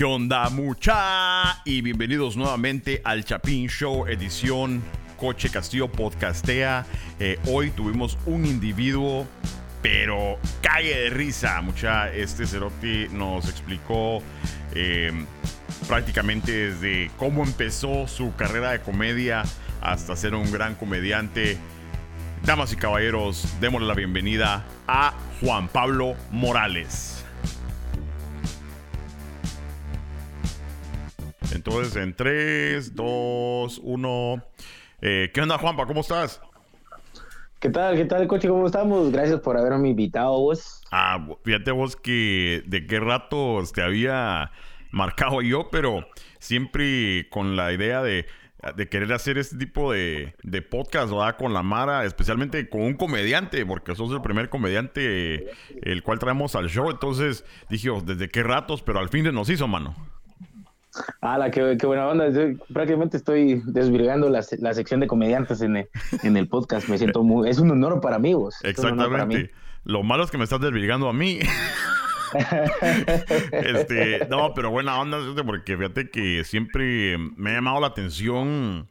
¿Qué onda mucha? Y bienvenidos nuevamente al Chapín Show edición Coche Castillo Podcastea. Eh, hoy tuvimos un individuo, pero calle de risa. Mucha, este Cerote nos explicó eh, prácticamente desde cómo empezó su carrera de comedia hasta ser un gran comediante. Damas y caballeros, démosle la bienvenida a Juan Pablo Morales. Entonces, en 3, 2, 1. ¿Qué onda, Juanpa? ¿Cómo estás? ¿Qué tal? ¿Qué tal, coche? ¿Cómo estamos? Gracias por haberme invitado, vos. Ah, fíjate vos que de qué rato te había marcado yo, pero siempre con la idea de, querer hacer este tipo de, de podcast, ¿verdad? Con la Mara, especialmente con un comediante, porque sos el primer comediante el cual traemos al show. Entonces dije, oh, ¿desde qué ratos? Pero al fin de nos hizo, mano. Ah, qué, qué buena onda. prácticamente estoy desvirgando la, la, sección de comediantes en el, en el podcast. Me siento muy. Es un honor para mí, vos. Exactamente. Lo malo es que me estás desvirgando a mí. este, no, pero buena onda, porque fíjate que siempre me ha llamado la atención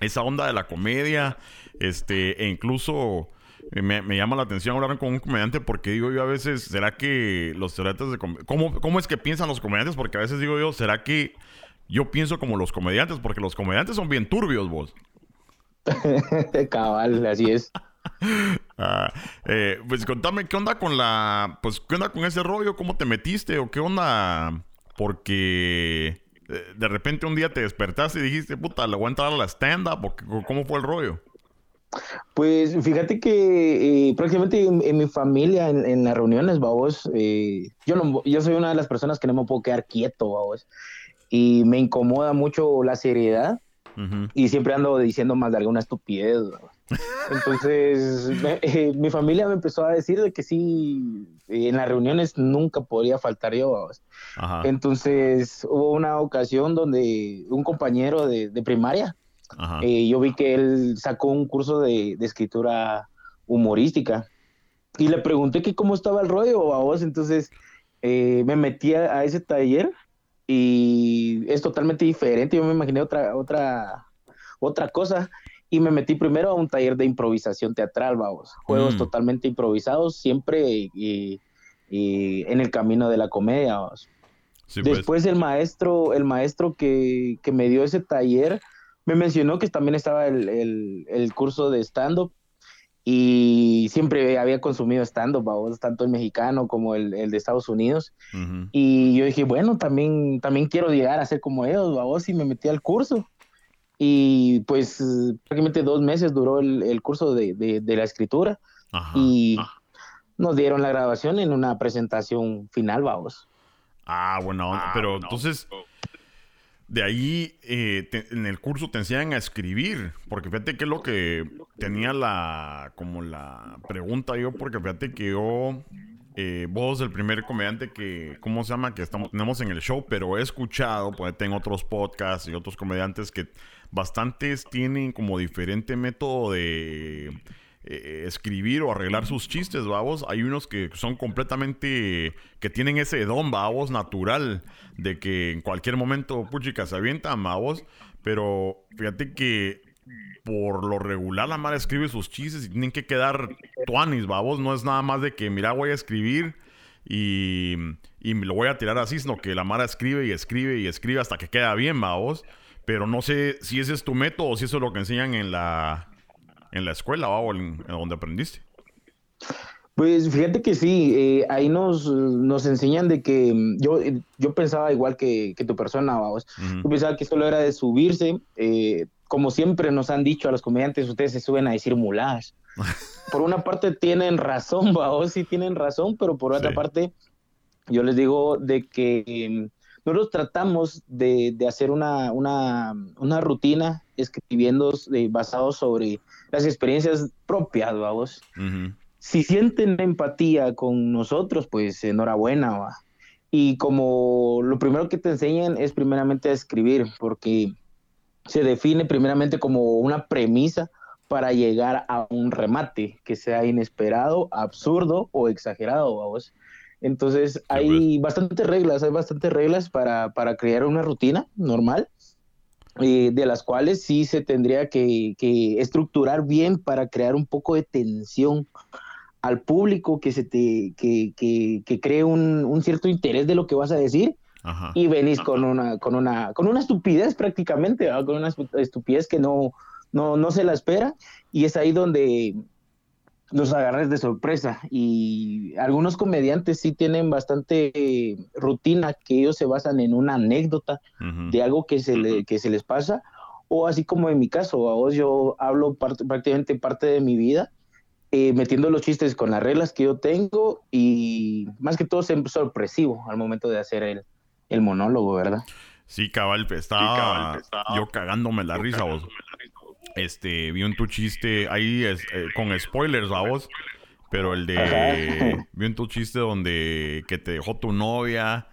esa onda de la comedia. Este, e incluso me, llama la atención hablar con un comediante porque digo yo a veces, ¿será que los comediantes de ¿cómo, ¿Cómo es que piensan los comediantes? Porque a veces digo yo, ¿será que yo pienso como los comediantes? Porque los comediantes son bien turbios, vos. Cabal, así es. Ah, eh, pues contame, ¿qué onda con la. Pues, ¿qué onda con ese rollo? ¿Cómo te metiste? ¿O qué onda? Porque eh, de repente un día te despertaste y dijiste, puta, le voy a entrar a la stand-up. ¿Cómo fue el rollo? Pues fíjate que eh, prácticamente en, mi familia, en, las reuniones, babos, eh, yo, no, yo soy una de las personas que no me puedo quedar quieto, babos, y me incomoda mucho la seriedad y siempre ando diciendo más de alguna estupidez. Entonces, eh, mi familia me empezó a decir de que sí, en las reuniones nunca podría faltar yo. Babos. Entonces, hubo una ocasión donde un compañero de, de primaria, eh, yo vi que él sacó un curso de, escritura humorística y le pregunté que cómo estaba el rollo a vos, entonces eh, me metí a, ese taller y es totalmente diferente, yo me imaginé otra, otra, otra cosa y me metí primero a un taller de improvisación teatral, vamos, juegos mm. totalmente improvisados, siempre y, en el camino de la comedia, vamos. Pues. Después el maestro, el maestro que, que me dio ese taller, me mencionó que también estaba el, curso de stand-up y siempre había consumido stand-up, tanto el mexicano como el, de Estados Unidos. Y yo dije, bueno, también, también quiero llegar a ser como ellos, vos y me metí al curso. Y pues prácticamente dos meses duró el, curso de, la escritura y nos dieron la grabación en una presentación final, vamos. Ah, bueno, ah, pero entonces de ahí eh, en el curso te enseñan a escribir, porque fíjate que es lo que tenía la como la pregunta yo, porque fíjate que yo eh, vos el primer comediante que cómo se llama que estamos tenemos en el show, pero he escuchado, pues tengo otros podcasts y otros comediantes que bastantes tienen como diferente método de eh, escribir o arreglar sus chistes, babos. Hay unos que son completamente, que tienen ese don, babos, natural, de que en cualquier momento, puchica, se avientan, babos. Pero fíjate que por lo regular la madre escribe sus chistes y tienen que quedar tuanis, babos. No es nada más de que, mira, voy a escribir y, y lo voy a tirar así, sino que la Mara escribe y escribe y escribe hasta que queda bien, babos. Pero no sé si ese es tu método o si eso es lo que enseñan en la, en la escuela o en, donde aprendiste? Pues fíjate que sí, eh, ahí nos, nos enseñan de que mm, yo, yo pensaba igual que, tu persona, vamos. Yo pensaba que solo era de subirse. Eh, como siempre nos han dicho a los comediantes, ustedes se suben a decir muladas. por una parte tienen razón, vamos, sí tienen razón, pero por otra parte yo les digo de que mm, nosotros tratamos de, hacer una, una, una, rutina escribiendo eh, basado sobre las experiencias propias, vamos. Si sienten empatía con nosotros, pues enhorabuena, ¿va? Y como lo primero que te enseñan es primeramente a escribir, porque se define primeramente como una premisa para llegar a un remate que sea inesperado, absurdo o exagerado, vamos. Entonces hay bastantes reglas, hay bastantes reglas para, para crear una rutina normal, eh, de las cuales sí se tendría que, estructurar bien para crear un poco de tensión al público, que se te, que, que, cree un, un, cierto interés de lo que vas a decir. Y venís con una, con una, con una estupidez prácticamente, con una estupidez que no, no, no se la espera, y es ahí donde, los agarres de sorpresa y algunos comediantes sí tienen bastante eh, rutina que ellos se basan en una anécdota de algo que se, le, que se les pasa o así como en mi caso, a vos yo hablo prácticamente parte de mi vida eh, metiendo los chistes con las reglas que yo tengo y más que todo siempre sorpresivo al momento de hacer el, el monólogo, ¿verdad? Sí, cabal, estaba, yo cagándome la risa vos. Este, vi un tu chiste ahí es, eh, con spoilers, vos. Pero el de. Vi un tu chiste donde que te dejó tu novia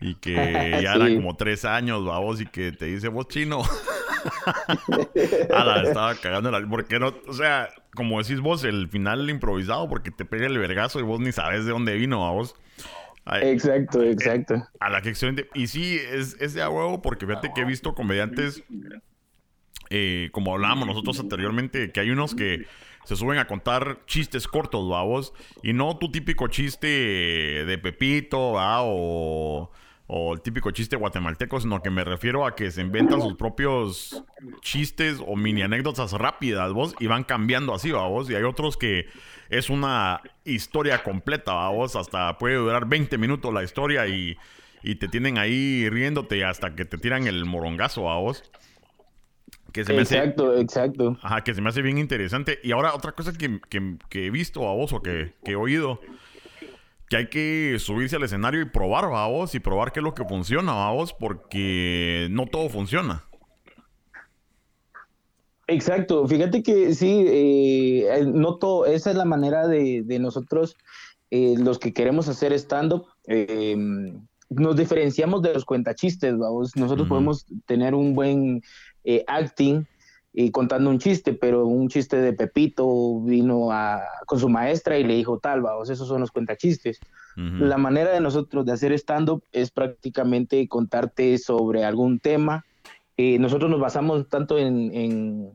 y que ya era como tres años, vos, y que te dice vos chino. Ala, estaba cagando la. Porque no, o sea, como decís vos, el final improvisado, porque te pega el vergazo y vos ni sabes de dónde vino, vos. exacto, eh, exacto. a la que excelente. Y sí, es, es de a huevo, porque fíjate que he visto comediantes eh, como hablábamos nosotros anteriormente, que hay unos que se suben a contar chistes cortos, y no tu típico chiste de Pepito, ¿va? O, o el típico chiste guatemalteco, sino que me refiero a que se inventan sus propios chistes o mini anécdotas rápidas, vos, y van cambiando así, vos, y hay otros que es una historia completa, vos, hasta puede durar 20 minutos la historia y, y te tienen ahí riéndote hasta que te tiran el morongazo, vos. Que se me exacto, exacto. Ajá, que se me hace bien interesante. Y ahora otra cosa que, he visto a vos o que, he oído, que hay que subirse al escenario y probar a vos y probar qué es lo que funciona a vos, porque no todo funciona. Exacto, fíjate que sí, eh, no todo, esa es la manera de, nosotros, eh, los que queremos hacer stand-up, eh, nos diferenciamos de los cuentachistes, vamos. Nosotros podemos tener un buen eh, acting y contando un chiste, pero un chiste de Pepito vino a, con su maestra y le dijo tal, vamos, esos son los cuentachistes. La manera de nosotros de hacer stand-up es prácticamente contarte sobre algún tema. Eh, nosotros nos basamos tanto en,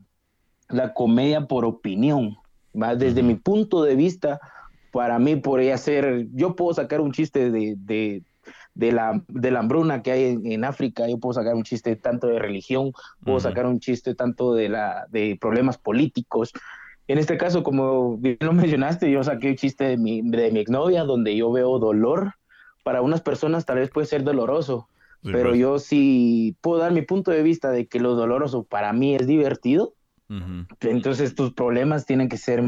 la comedia por opinión, ¿va? desde mi punto de vista, para mí podría ser, yo puedo sacar un chiste de, de la, de la hambruna que hay en, África, yo puedo sacar un chiste tanto de religión, puedo sacar un chiste tanto de, la, de problemas políticos. En este caso, como bien lo mencionaste, yo saqué un chiste de mi, de mi exnovia, donde yo veo dolor. Para unas personas tal vez puede ser doloroso, pero pues. yo sí puedo dar mi punto de vista de que lo doloroso para mí es divertido. Entonces tus problemas tienen que ser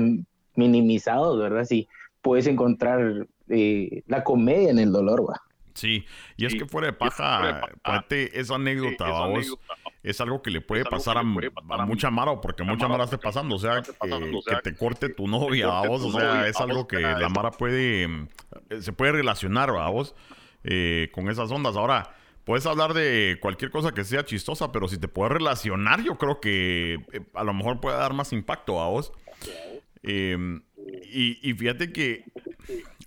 minimizados, ¿verdad? Si puedes encontrar eh, la comedia en el dolor, ¿va? Sí, y es que fuera de paja, esa anécdota, vamos, es algo que le puede pasar a, mucha Mara, porque mucha Mara esté pasando, o sea, que, te corte tu novia, vamos, o sea, es algo que la Mara puede, eh, se puede relacionar, vamos, eh, con esas ondas. Ahora, puedes hablar de cualquier cosa que sea chistosa, pero si te puedes relacionar, yo creo que eh, a lo mejor puede dar más impacto a vos. Em, y, y fíjate que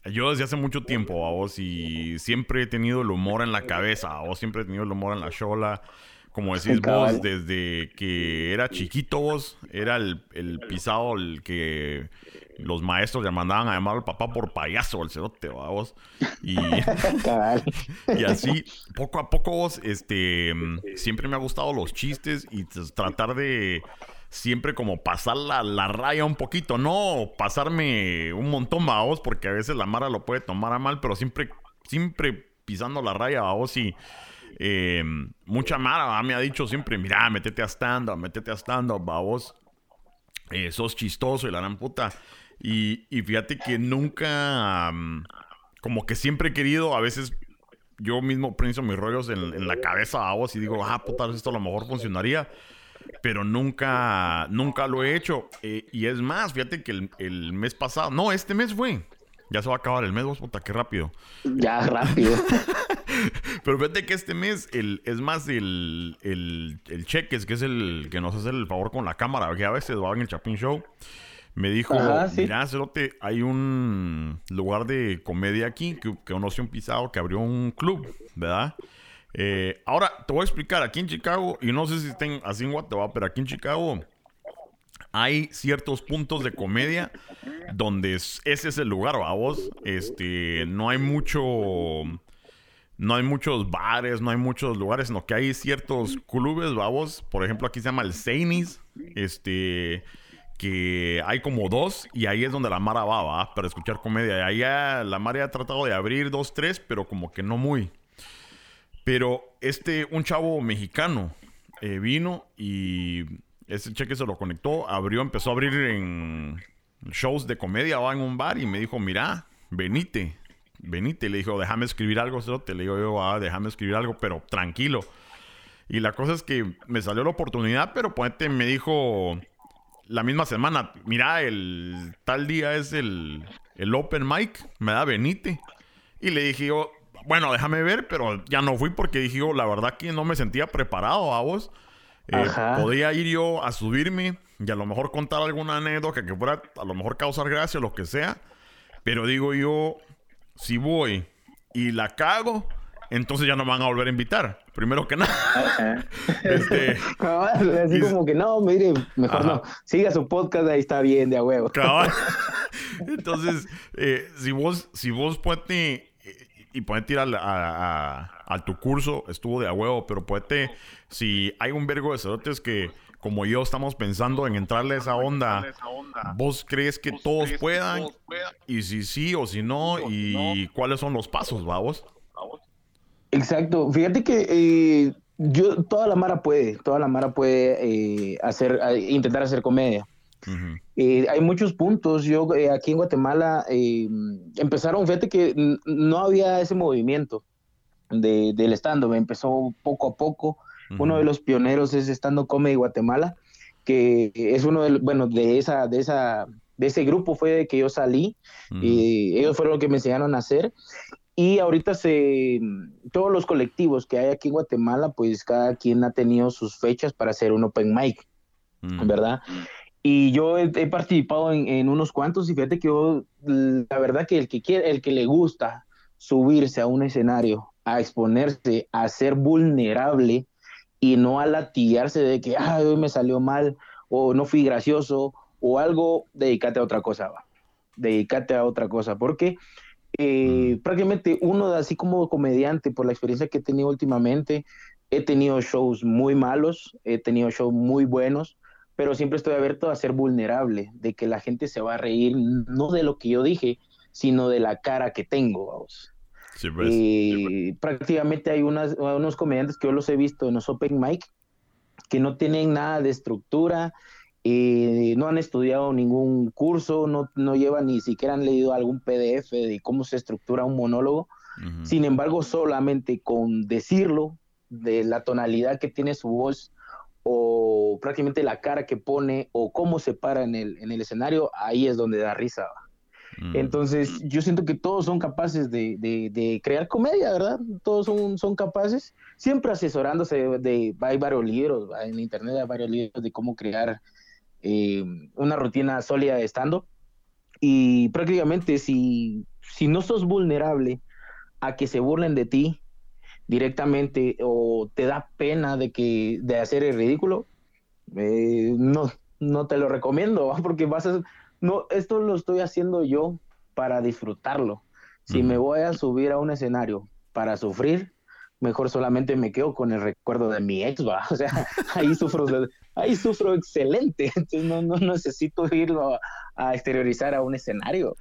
yo desde hace mucho tiempo, a vos, y siempre he tenido el humor en la cabeza, a vos siempre he tenido el humor en la chola. Como decís vos, desde que era chiquito vos, era el, pisado el que los maestros le mandaban a llamar al papá por payaso, el cerote, vos. Y, y así, poco a poco vos, este, siempre me ha gustado los chistes y tratar de siempre como pasar la, raya un poquito, no pasarme un montón, vos, porque a veces la Mara lo puede tomar a mal, pero siempre, siempre pisando la raya, vos, y eh, mucha Mara me ha dicho siempre, mira, métete a stand-up, métete a stand-up, vos, eh, sos chistoso y la gran puta. Y, fíjate que nunca, mm, como que siempre he querido, a veces yo mismo pienso mis rollos en, la cabeza a vos y digo, ah, puta, esto a lo mejor funcionaría pero nunca, nunca lo he hecho. Eh, y es más, fíjate que el, mes pasado, no, este mes fue. Ya se va a acabar el mes, vos, puta, qué rápido. Ya, rápido. pero fíjate que este mes, el, es más, el, el, el Cheques, que es el que nos hace el favor con la cámara, que a veces va en el Chapin Show. Me dijo, mira, Cerote, hay un lugar de comedia aquí que, que conoce un pisado que abrió un club, ¿verdad? Eh, ahora, te voy a explicar, aquí en Chicago, y no sé si estén así en Guatemala, pero aquí en Chicago hay ciertos puntos de comedia donde ese es el lugar, vamos. Este, no hay mucho no hay muchos bares, no hay muchos lugares, sino que hay ciertos clubes, vamos. Por ejemplo, aquí se llama el Seinis, este, que hay como dos y ahí es donde la Mara va, ¿va? Para escuchar comedia. Ahí la Mara ha tratado de abrir dos, tres, pero como que no muy. Pero este, un chavo mexicano eh, vino y ese cheque se lo conectó, abrió, empezó a abrir en shows de comedia o en un bar y me dijo, mira, venite venite, le dijo, déjame escribir algo, te le digo yo, ah, déjame escribir algo, pero tranquilo. Y la cosa es que me salió la oportunidad, pero ponete, me dijo la misma semana, mira, el tal día es el, el open mic, me da venite. Y le dije yo, bueno, déjame ver, pero ya no fui porque dije yo, la verdad que no me sentía preparado a vos. Eh, podía ir yo a subirme y a lo mejor contar alguna anécdota que fuera a lo mejor causar gracia, lo que sea. Pero digo yo, si voy y la cago, entonces ya no me van a volver a invitar. Primero que nada. este, así como que no, mire, mejor no. Siga su podcast, ahí está bien, de a huevo. Entonces, eh, si vos, si vos puedes y puedes ir a, a, tu curso, estuvo de a huevo, pero puede, si hay un vergo de cerotes que como yo estamos pensando en entrarle a esa onda, ¿vos crees que todos puedan? Y si sí o si no, ¿y cuáles son los pasos, vamos? Exacto. Fíjate que eh, yo, toda la Mara puede, toda la Mara puede eh, hacer, intentar hacer comedia. Eh, hay muchos puntos. Yo aquí en Guatemala empezaron, fíjate que no había ese movimiento de, del stand-up, empezó poco a poco. Uno de los pioneros es Estando Comedy Guatemala, que es uno de, bueno, de esa, de esa, de ese grupo fue de que yo salí, y ellos fueron los que me enseñaron a hacer. Y ahorita se, todos los colectivos que hay aquí en Guatemala, pues cada quien ha tenido sus fechas para hacer un open mic, ¿verdad? Y yo he, participado en, en, unos cuantos y fíjate que yo, la verdad que el que quiere, el que le gusta subirse a un escenario, a exponerse, a ser vulnerable, y no a latillarse de que, ay, hoy me salió mal, o no fui gracioso, o algo, dedícate a otra cosa, va. Dedícate a otra cosa, porque eh, mm. prácticamente uno, así como comediante, por la experiencia que he tenido últimamente, he tenido shows muy malos, he tenido shows muy buenos, pero siempre estoy abierto a ser vulnerable, de que la gente se va a reír, no de lo que yo dije, sino de la cara que tengo, vamos. Pues. y prácticamente hay unas, unos comediantes que yo los he visto en los Open Mic que no tienen nada de estructura, y no han estudiado ningún curso, no, no llevan ni siquiera han leído algún PDF de cómo se estructura un monólogo. Sin embargo, solamente con decirlo, de la tonalidad que tiene su voz, o prácticamente la cara que pone, o cómo se para en el, en el escenario, ahí es donde da risa. Mm. Entonces, yo siento que todos son capaces de, crear comedia, ¿verdad? Todos son, son capaces, siempre asesorándose de, hay varios libros, en internet hay varios libros de cómo crear eh, una rutina sólida de stand-up. Y prácticamente si, si no sos vulnerable a que se burlen de ti directamente o te da pena de que de hacer el ridículo, eh, no, no te lo recomiendo, porque vas a, no, esto lo estoy haciendo yo para disfrutarlo. Si me voy a subir a un escenario para sufrir, mejor solamente me quedo con el recuerdo de mi ex, va. O sea, ahí sufro, ahí sufro excelente. Entonces no, no necesito irlo a, exteriorizar a un escenario.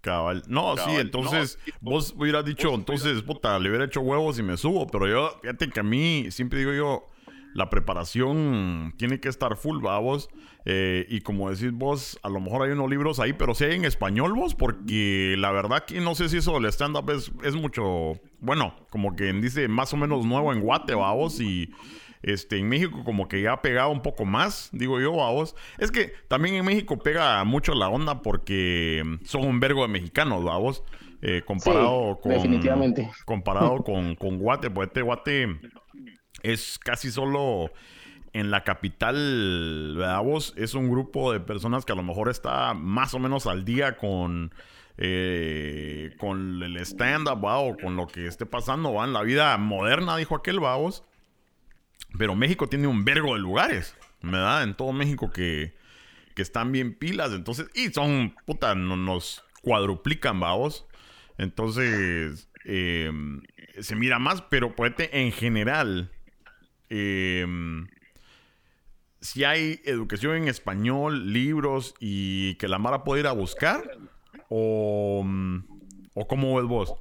Cabal. No, sí, entonces vos hubieras dicho, entonces, puta, le hubiera hecho huevos y me subo. Pero yo, fíjate que a mí, siempre digo yo, la preparación tiene que estar full, va vos. Eh, y como decís vos, a lo mejor hay unos libros ahí, pero si hay en español vos, porque la verdad que no sé si eso del stand-up es, mucho, bueno, como que dice más o menos nuevo en Guate, va vos, y este, en México como que ya ha pegado un poco más, digo yo, a vos. Es que también en México pega mucho la onda porque son un vergo de mexicanos, va vos. Eh, comparado con definitivamente comparado con, con Guate pues este Guate es casi solo en la capital, ¿verdad? Es un grupo de personas que a lo mejor está más o menos al día con, eh, con el stand-up, o con lo que esté pasando, ¿va? En la vida moderna, dijo aquel, vamos. Pero México tiene un vergo de lugares, ¿verdad? En todo México que, que están bien pilas, entonces, y son, puta, nos cuadruplican, vamos. Entonces, eh, se mira más, pero puede en general, eh, si hay educación en español, libros y que la Mara puede ir a buscar? ¿O, o cómo ves vos?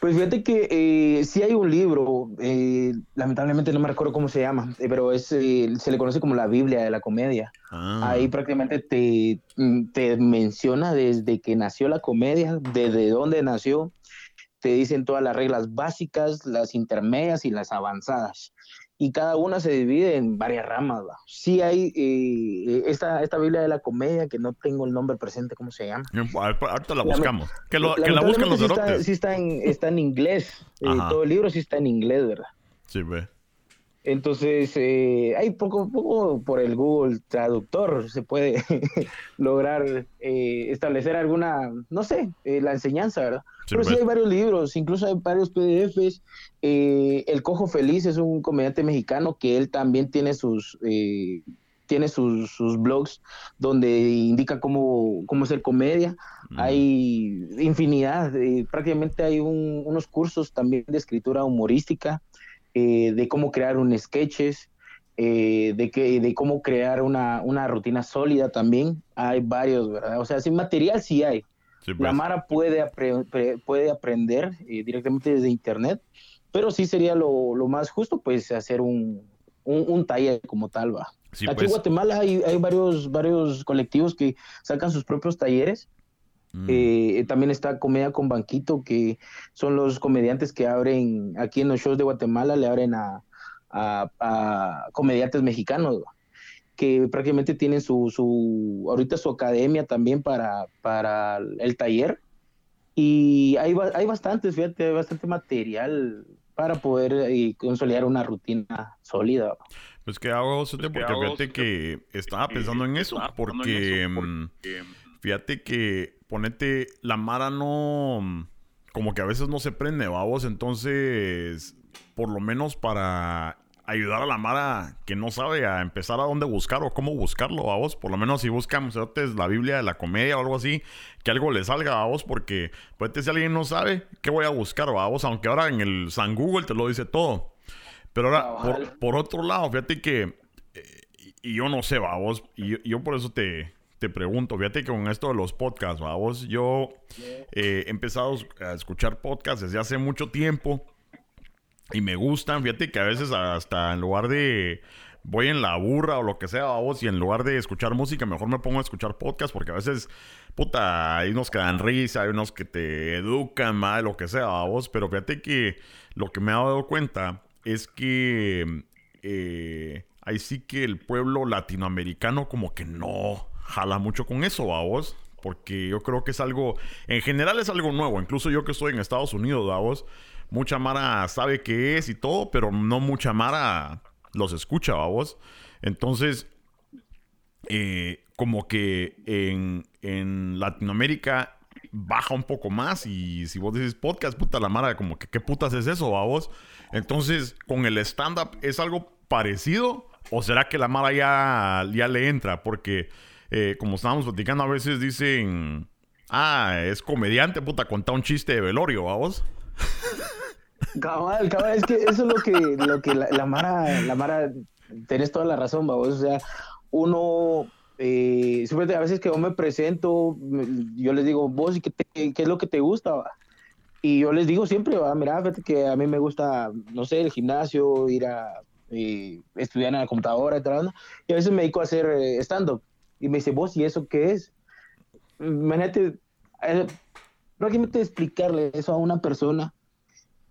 Pues fíjate que eh, sí hay un libro, eh, lamentablemente no me recuerdo cómo se llama, eh, pero es, se le conoce como la Biblia de la comedia. Ah. Ahí prácticamente te, mm, te menciona desde que nació la comedia, desde dónde nació, te dicen todas las reglas básicas, las intermedias y las avanzadas y cada una se divide en varias ramas. Sí hay eh, esta, esta Biblia de la comedia, que no tengo el nombre presente, ¿cómo se llama? Ahorita la buscamos. Que, la busquen los sí está, sí está, en, está en inglés. Eh, todo el libro sí está en inglés, ¿verdad? Sí, ve. Entonces, eh, hay poco, poco por el Google Traductor se puede lograr eh, establecer alguna, no sé, eh, la enseñanza, ¿verdad? Pero sí hay varios libros, incluso hay varios PDFs. el Cojo Feliz es un comediante mexicano que él también tiene sus tiene sus, sus, blogs donde indica cómo, cómo hacer comedia. Mm. Hay infinidad, prácticamente hay unos cursos también de escritura humorística. Eh, de cómo crear un sketches, eh, de, que, de cómo crear una, una, rutina sólida también. Hay varios, ¿verdad? O sea, sin material sí hay. La pues. Mara puede, puede aprender eh, directamente desde internet, pero sí sería lo, lo más justo, pues, hacer un, un, taller como tal, va. Aquí en pues. Guatemala hay, hay, varios, varios colectivos que sacan sus propios talleres Mm. Eh, también está Comedia con Banquito, que son los comediantes que abren aquí en los shows de Guatemala, le abren a, comediantes mexicanos, que prácticamente tienen su, su, ahorita su academia también para, para el taller. Y hay, hay bastantes, fíjate, hay bastante material para poder eh, consolidar una rutina sólida. Pues que hago, porque fíjate que estaba pensando en eso, porque mm, fíjate que ponete, la Mara no. Como que a veces no se prende, vamos. Entonces, por lo menos para ayudar a la Mara que no sabe a empezar a dónde buscar o cómo buscarlo, vamos. Por lo menos si buscamos la Biblia de la comedia o algo así, que algo le salga, vamos, porque pues si alguien no sabe, ¿qué voy a buscar, vamos? Aunque ahora en el San Google te lo dice todo. Pero ahora, por, otro lado, fíjate que, eh, y yo no sé, vamos, y yo por eso te, te pregunto, fíjate que con esto de los podcasts, vamos, yo eh, he empezado a escuchar podcasts desde hace mucho tiempo y me gustan, fíjate que a veces hasta en lugar de voy en la burra o lo que sea, vamos, y en lugar de escuchar música, mejor me pongo a escuchar podcasts porque a veces, puta, hay unos que dan risa, hay unos que te educan, mal, lo que sea, vamos, pero fíjate que lo que me he dado cuenta es que eh, ahí sí que el pueblo latinoamericano como que no, jala mucho con eso, vos. Porque yo creo que es algo, en general es algo nuevo. Incluso yo que estoy en Estados Unidos, vos. Mucha Mara sabe qué es y todo, pero no mucha Mara los escucha, vos. Entonces, eh, como que en, en Latinoamérica baja un poco más y si vos decís podcast, puta la mara, como que qué putas es eso, vos. Entonces, con el stand-up es algo parecido o será que la mara ya, ya le entra porque eh, como estábamos platicando, a veces dicen, ah, es comediante, puta, cuenta un chiste de velorio, vamos. Cabal, cabal, es que eso es lo que, lo que la, Mara, la Mara, tenés toda la razón, vamos, o sea, uno, eh, a veces que yo me presento, yo les digo, vos, ¿qué, qué es lo que te gusta? Y yo les digo siempre, va, mira, fíjate que a mí me gusta, no sé, el gimnasio, ir a eh, estudiar en la computadora, y, y a veces me dedico a hacer eh, stand-up. Y me dice, vos, ¿y eso qué es? Imagínate, eh, prácticamente explicarle eso a una persona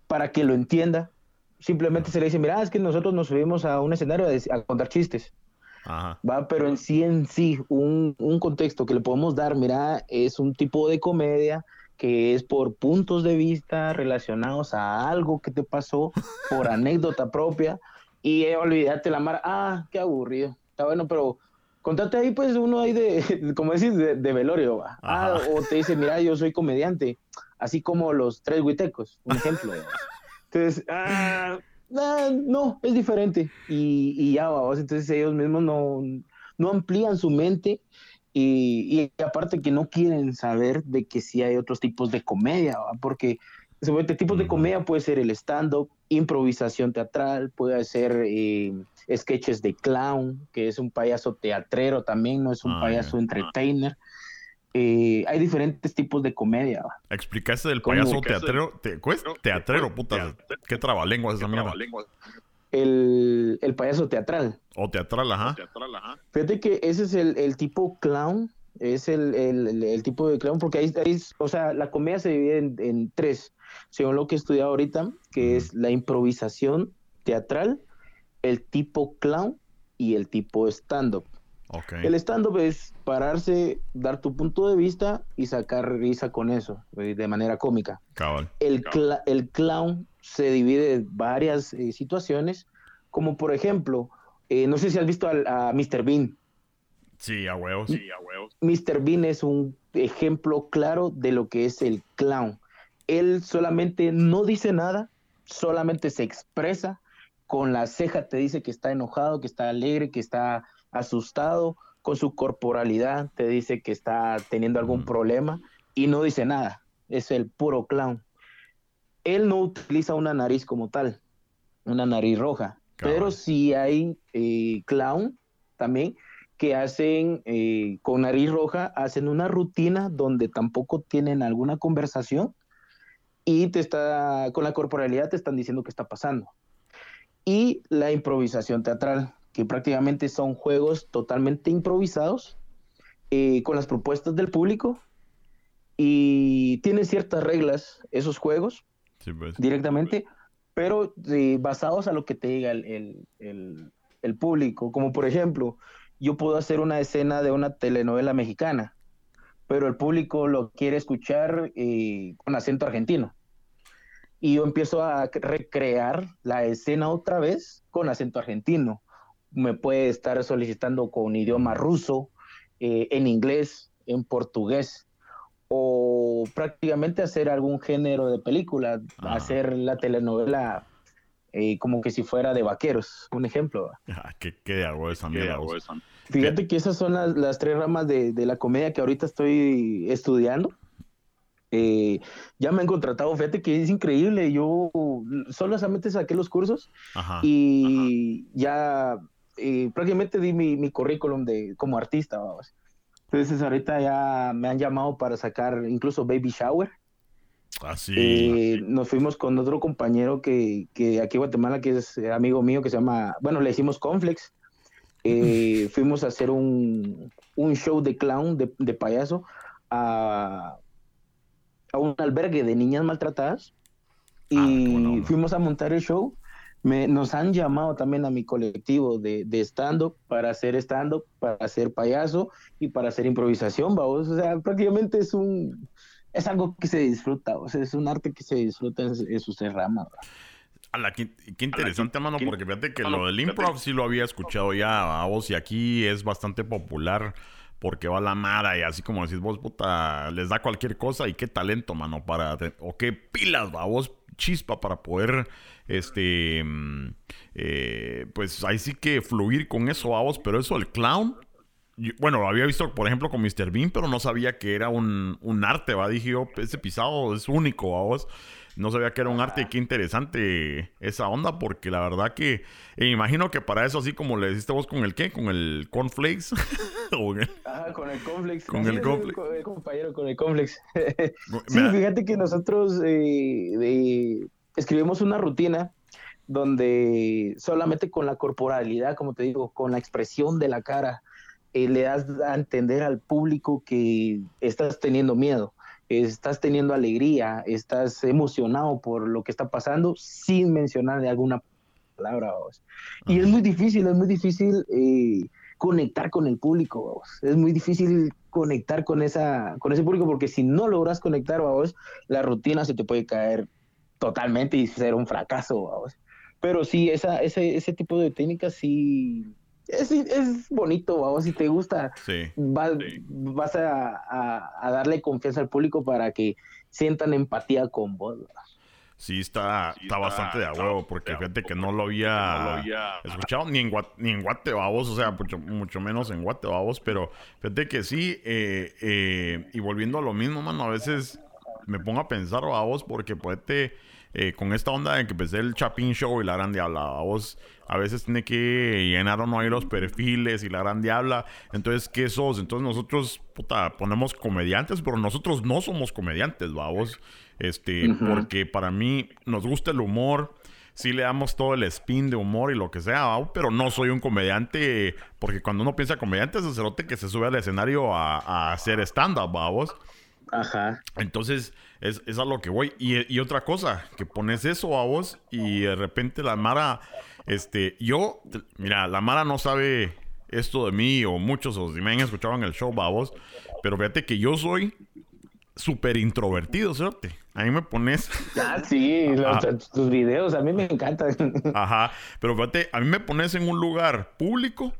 para que lo entienda. Simplemente se le dice, mira, es que nosotros nos subimos a un escenario a, contar chistes. Va, pero en sí, en sí, un, un, contexto que le podemos dar, mira, es un tipo de comedia que es por puntos de vista relacionados a algo que te pasó, por anécdota propia, Y eh, olvídate la mar, ah, qué aburrido. Está bueno, pero contate ahí pues uno ahí de, como decís, de, velorio. Ah, o te dice, mira, yo soy comediante, así como los tres huitecos, un ejemplo. Entonces, ah, ah, no, es diferente. Y, y ya, vamos, entonces ellos mismos no, no amplían su mente y, y, aparte que no quieren saber de que sí hay otros tipos de comedia, porque tipos de comedia puede ser el stand-up, improvisación teatral, puede ser eh, sketches de clown, que es un payaso teatrero también, no es un ah, payaso entertainer. Eh, hay diferentes tipos de comedia. ¿Explicaste del payaso teatrero? Te, Teatrero, puta. ¿Qué trabalenguas esa mierda? El, el, payaso teatral. O teatral, ajá. Fíjate que ese es el, el tipo clown, es el, el, tipo de clown, porque ahí, ahí, o sea, la comedia se divide en, en tres según lo que he estudiado ahorita, que es la improvisación teatral, el tipo clown y el tipo stand-up. El stand-up es pararse, dar tu punto de vista y sacar risa con eso, de manera cómica. El, el clown se divide en varias eh, situaciones, como por ejemplo, eh, no sé si has visto a, a Mr. Bean. Sí, a huevos. Sí, a huevos. Mr. Bean es un ejemplo claro de lo que es el clown él solamente no dice nada, solamente se expresa, con la ceja te dice que está enojado, que está alegre, que está asustado, con su corporalidad te dice que está teniendo algún mm. problema y no dice nada, es el puro clown. Él no utiliza una nariz como tal, una nariz roja, pero sí hay eh, clown también que hacen eh, con nariz roja, hacen una rutina donde tampoco tienen alguna conversación, y te está, con la corporalidad te están diciendo qué está pasando. Y la improvisación teatral, que prácticamente son juegos totalmente improvisados eh, con las propuestas del público y tienen ciertas reglas esos juegos pues. directamente, pero eh, basados a lo que te diga el, el, público. Como por ejemplo, yo puedo hacer una escena de una telenovela mexicana pero el público lo quiere escuchar eh, con acento argentino. Y yo empiezo a recrear la escena otra vez con acento argentino. Me puede estar solicitando con idioma ruso, eh, en inglés, en portugués, o prácticamente hacer algún género de película, ah. hacer la telenovela eh, como que si fuera de vaqueros, un ejemplo. Ah, ¿Qué, qué esa mierda? Fíjate que esas son las, tres ramas de, la comedia que ahorita estoy estudiando. Eh, ya me han contratado, fíjate que es increíble. Yo solamente saqué los cursos y ya eh, prácticamente di mi, currículum de, como artista. Entonces ahorita ya me han llamado para sacar incluso Baby Shower. Así. Eh, nos fuimos con otro compañero que, que aquí en Guatemala, que es amigo mío, que se llama, bueno, le decimos Conflex. Eh, fuimos a hacer un, un show de clown, de, de payaso, a, a, un albergue de niñas maltratadas. Y ah, fuimos a montar el show. Me, nos han llamado también a mi colectivo de, de stand-up para hacer stand-up, para hacer payaso y para hacer improvisación, vamos. O sea, prácticamente es un es algo que se disfruta, o sea, es un arte que se disfruta en, sus ramas. A qué, interesante, mano, porque fíjate que lo del improv sí lo había escuchado ya a vos y aquí es bastante popular porque va la mara y así como decís vos, puta, les da cualquier cosa y qué talento, mano, para, o qué pilas, va vos, chispa para poder, este, mm, eh, pues ahí sí que fluir con eso, vos, pero eso el clown, bueno, lo había visto, por ejemplo, con Mr. Bean, pero no sabía que era un, un arte, va, dije yo, ese pisado es único, vos no sabía que era un arte y qué interesante esa onda, porque la verdad que me imagino que para eso, así como le deciste vos con el qué, con el cornflakes. Ah, con el cornflakes. Con el cornflakes. compañero, con el cornflakes. sí, fíjate que nosotros eh, escribimos una rutina donde solamente con la corporalidad, como te digo, con la expresión de la cara, eh, le das a entender al público que estás teniendo miedo estás teniendo alegría, estás emocionado por lo que está pasando sin mencionar de alguna palabra. Y es muy difícil, es muy difícil eh, conectar con el público, es muy difícil conectar con, esa, con ese público porque si no logras conectar, vos, la rutina se te puede caer totalmente y ser un fracaso. Pero sí, esa, ese, ese tipo de técnicas sí es, es bonito, vamos, si te gusta, vas, a, a, darle confianza al público para que sientan empatía con vos. Sí, está, está, bastante de a huevo, porque fíjate que no lo había, escuchado ni en, ni en Guatebabos, o sea, mucho, mucho menos en Guatebabos, pero fíjate que sí, eh, eh, y volviendo a lo mismo, mano, a veces me pongo a pensar, babos, porque puede eh, con esta onda en que empecé el Chapin Show y la Gran Diabla, vos a veces tiene que llenar o no hay los perfiles y la Gran Diabla. Entonces, ¿qué sos? Entonces nosotros, puta, ponemos comediantes, pero nosotros no somos comediantes, vamos. Este, porque para mí nos gusta el humor. Sí le damos todo el spin de humor y lo que sea, pero no soy un comediante, porque cuando uno piensa comediante es el cerote que se sube al escenario a, hacer stand-up, vamos. Ajá. Entonces, es, es, a lo que voy. Y, y, otra cosa, que pones eso a vos y de repente la Mara, este, yo, mira, la Mara no sabe esto de mí o muchos, o si me han escuchado en el show, vos, pero fíjate que yo soy súper introvertido, ¿cierto? A mí me pones... Ah, sí, tus videos a mí me encantan. Ajá, pero fíjate, a mí me pones en un lugar público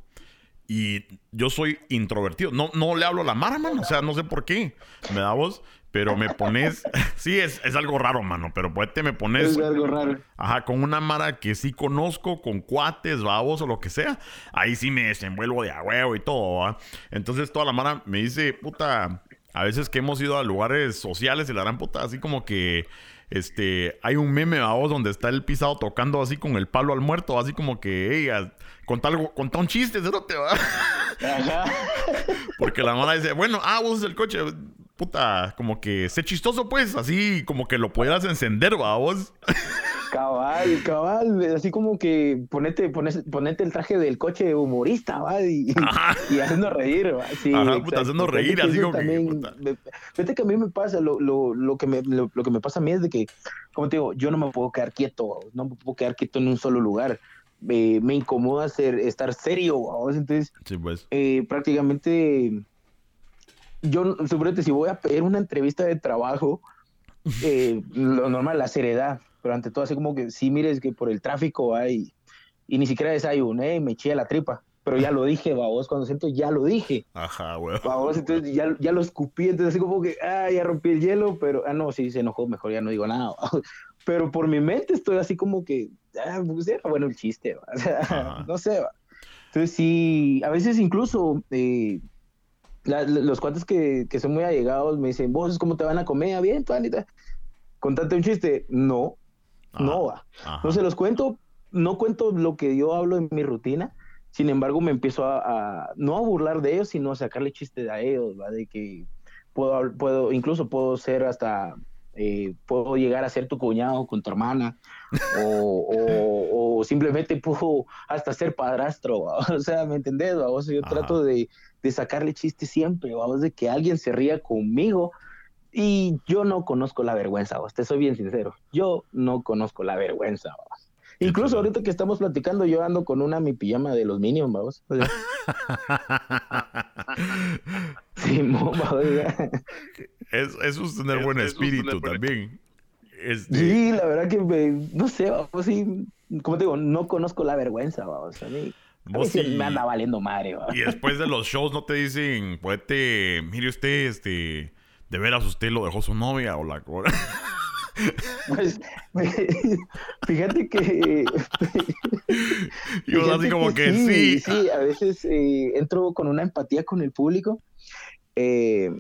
y yo soy introvertido. No, no le hablo a la Mara, mano. O sea, no sé por qué. Me da voz. Pero me pones. sí, es, es algo raro, mano. Pero pues te me pones. Es algo raro. Ajá, con una Mara que sí conozco, con cuates, babos o lo que sea. Ahí sí me desenvuelvo de a huevo y todo, ¿va? Entonces toda la Mara me dice, puta. A veces que hemos ido a lugares sociales y la gran puta, así como que este, hay un meme, vos, donde está el pisado tocando así con el palo al muerto, así como que, hey, contá, algo, contá un chiste, no te va. Porque la mala dice, bueno, ah, vos es el coche, puta, como que sé chistoso, pues, así como que lo pudieras encender, va, vos. Cabal, cabal, así como que ponete, ponete el traje del coche humorista, va, y, y haciendo reír, va. Sí, Ajá, puta, haciendo reír, así como también, que, Fíjate que a mí me pasa, lo, lo, lo que me, lo, que me pasa a mí es de que, como te digo, yo no me puedo quedar quieto, no me puedo quedar quieto en un solo lugar. me incomoda ser, estar serio, entonces, sí, pues. eh, prácticamente, yo, suponete, si voy a pedir una entrevista de trabajo, eh, lo normal, la seriedad, pero ante todo así como que sí mires que por el tráfico hay, y ni siquiera desayuné, me eché la tripa, pero ya lo dije, vos cuando siento ya lo dije. Ajá, güey. Vos, entonces ya, ya lo escupí, entonces así como que, ah, ya rompí el hielo, pero, ah, no, sí, se enojó, mejor ya no digo nada. Pero por mi mente estoy así como que, ah, pues era bueno el chiste, o sea, no sé, Entonces sí, a veces incluso eh, los cuantos que, que, son muy allegados me dicen, vos, ¿cómo te van a comer? Bien, Anita. Contate un chiste. No, no va. No se los cuento, no cuento lo que yo hablo en mi rutina, sin embargo me empiezo a, no a burlar de ellos, sino a sacarle chiste a ellos, ¿va? De que puedo, puedo, incluso puedo ser hasta, eh, puedo llegar a ser tu cuñado con tu hermana, o, simplemente puedo hasta ser padrastro, o sea, ¿me entendés? O sea, yo trato de, de, sacarle chiste siempre, vamos, de que alguien se ría conmigo, y yo no conozco la vergüenza, vos, te soy bien sincero. Yo no conozco la vergüenza, vos. Incluso ahorita que estamos platicando, yo ando con una mi pijama de los Minions, vamos. sí, es, eso es tener buen espíritu también. Este sí, la verdad que no sé, vamos, sí, como te digo, no conozco la vergüenza, vamos. A mí, me anda valiendo madre, Y después de los shows no te dicen, puede, mire usted, este ¿De veras usted lo dejó su novia o la Pues, fíjate que. Yo así como que, sí, sí. a veces eh, entro con una empatía con el público. Eh,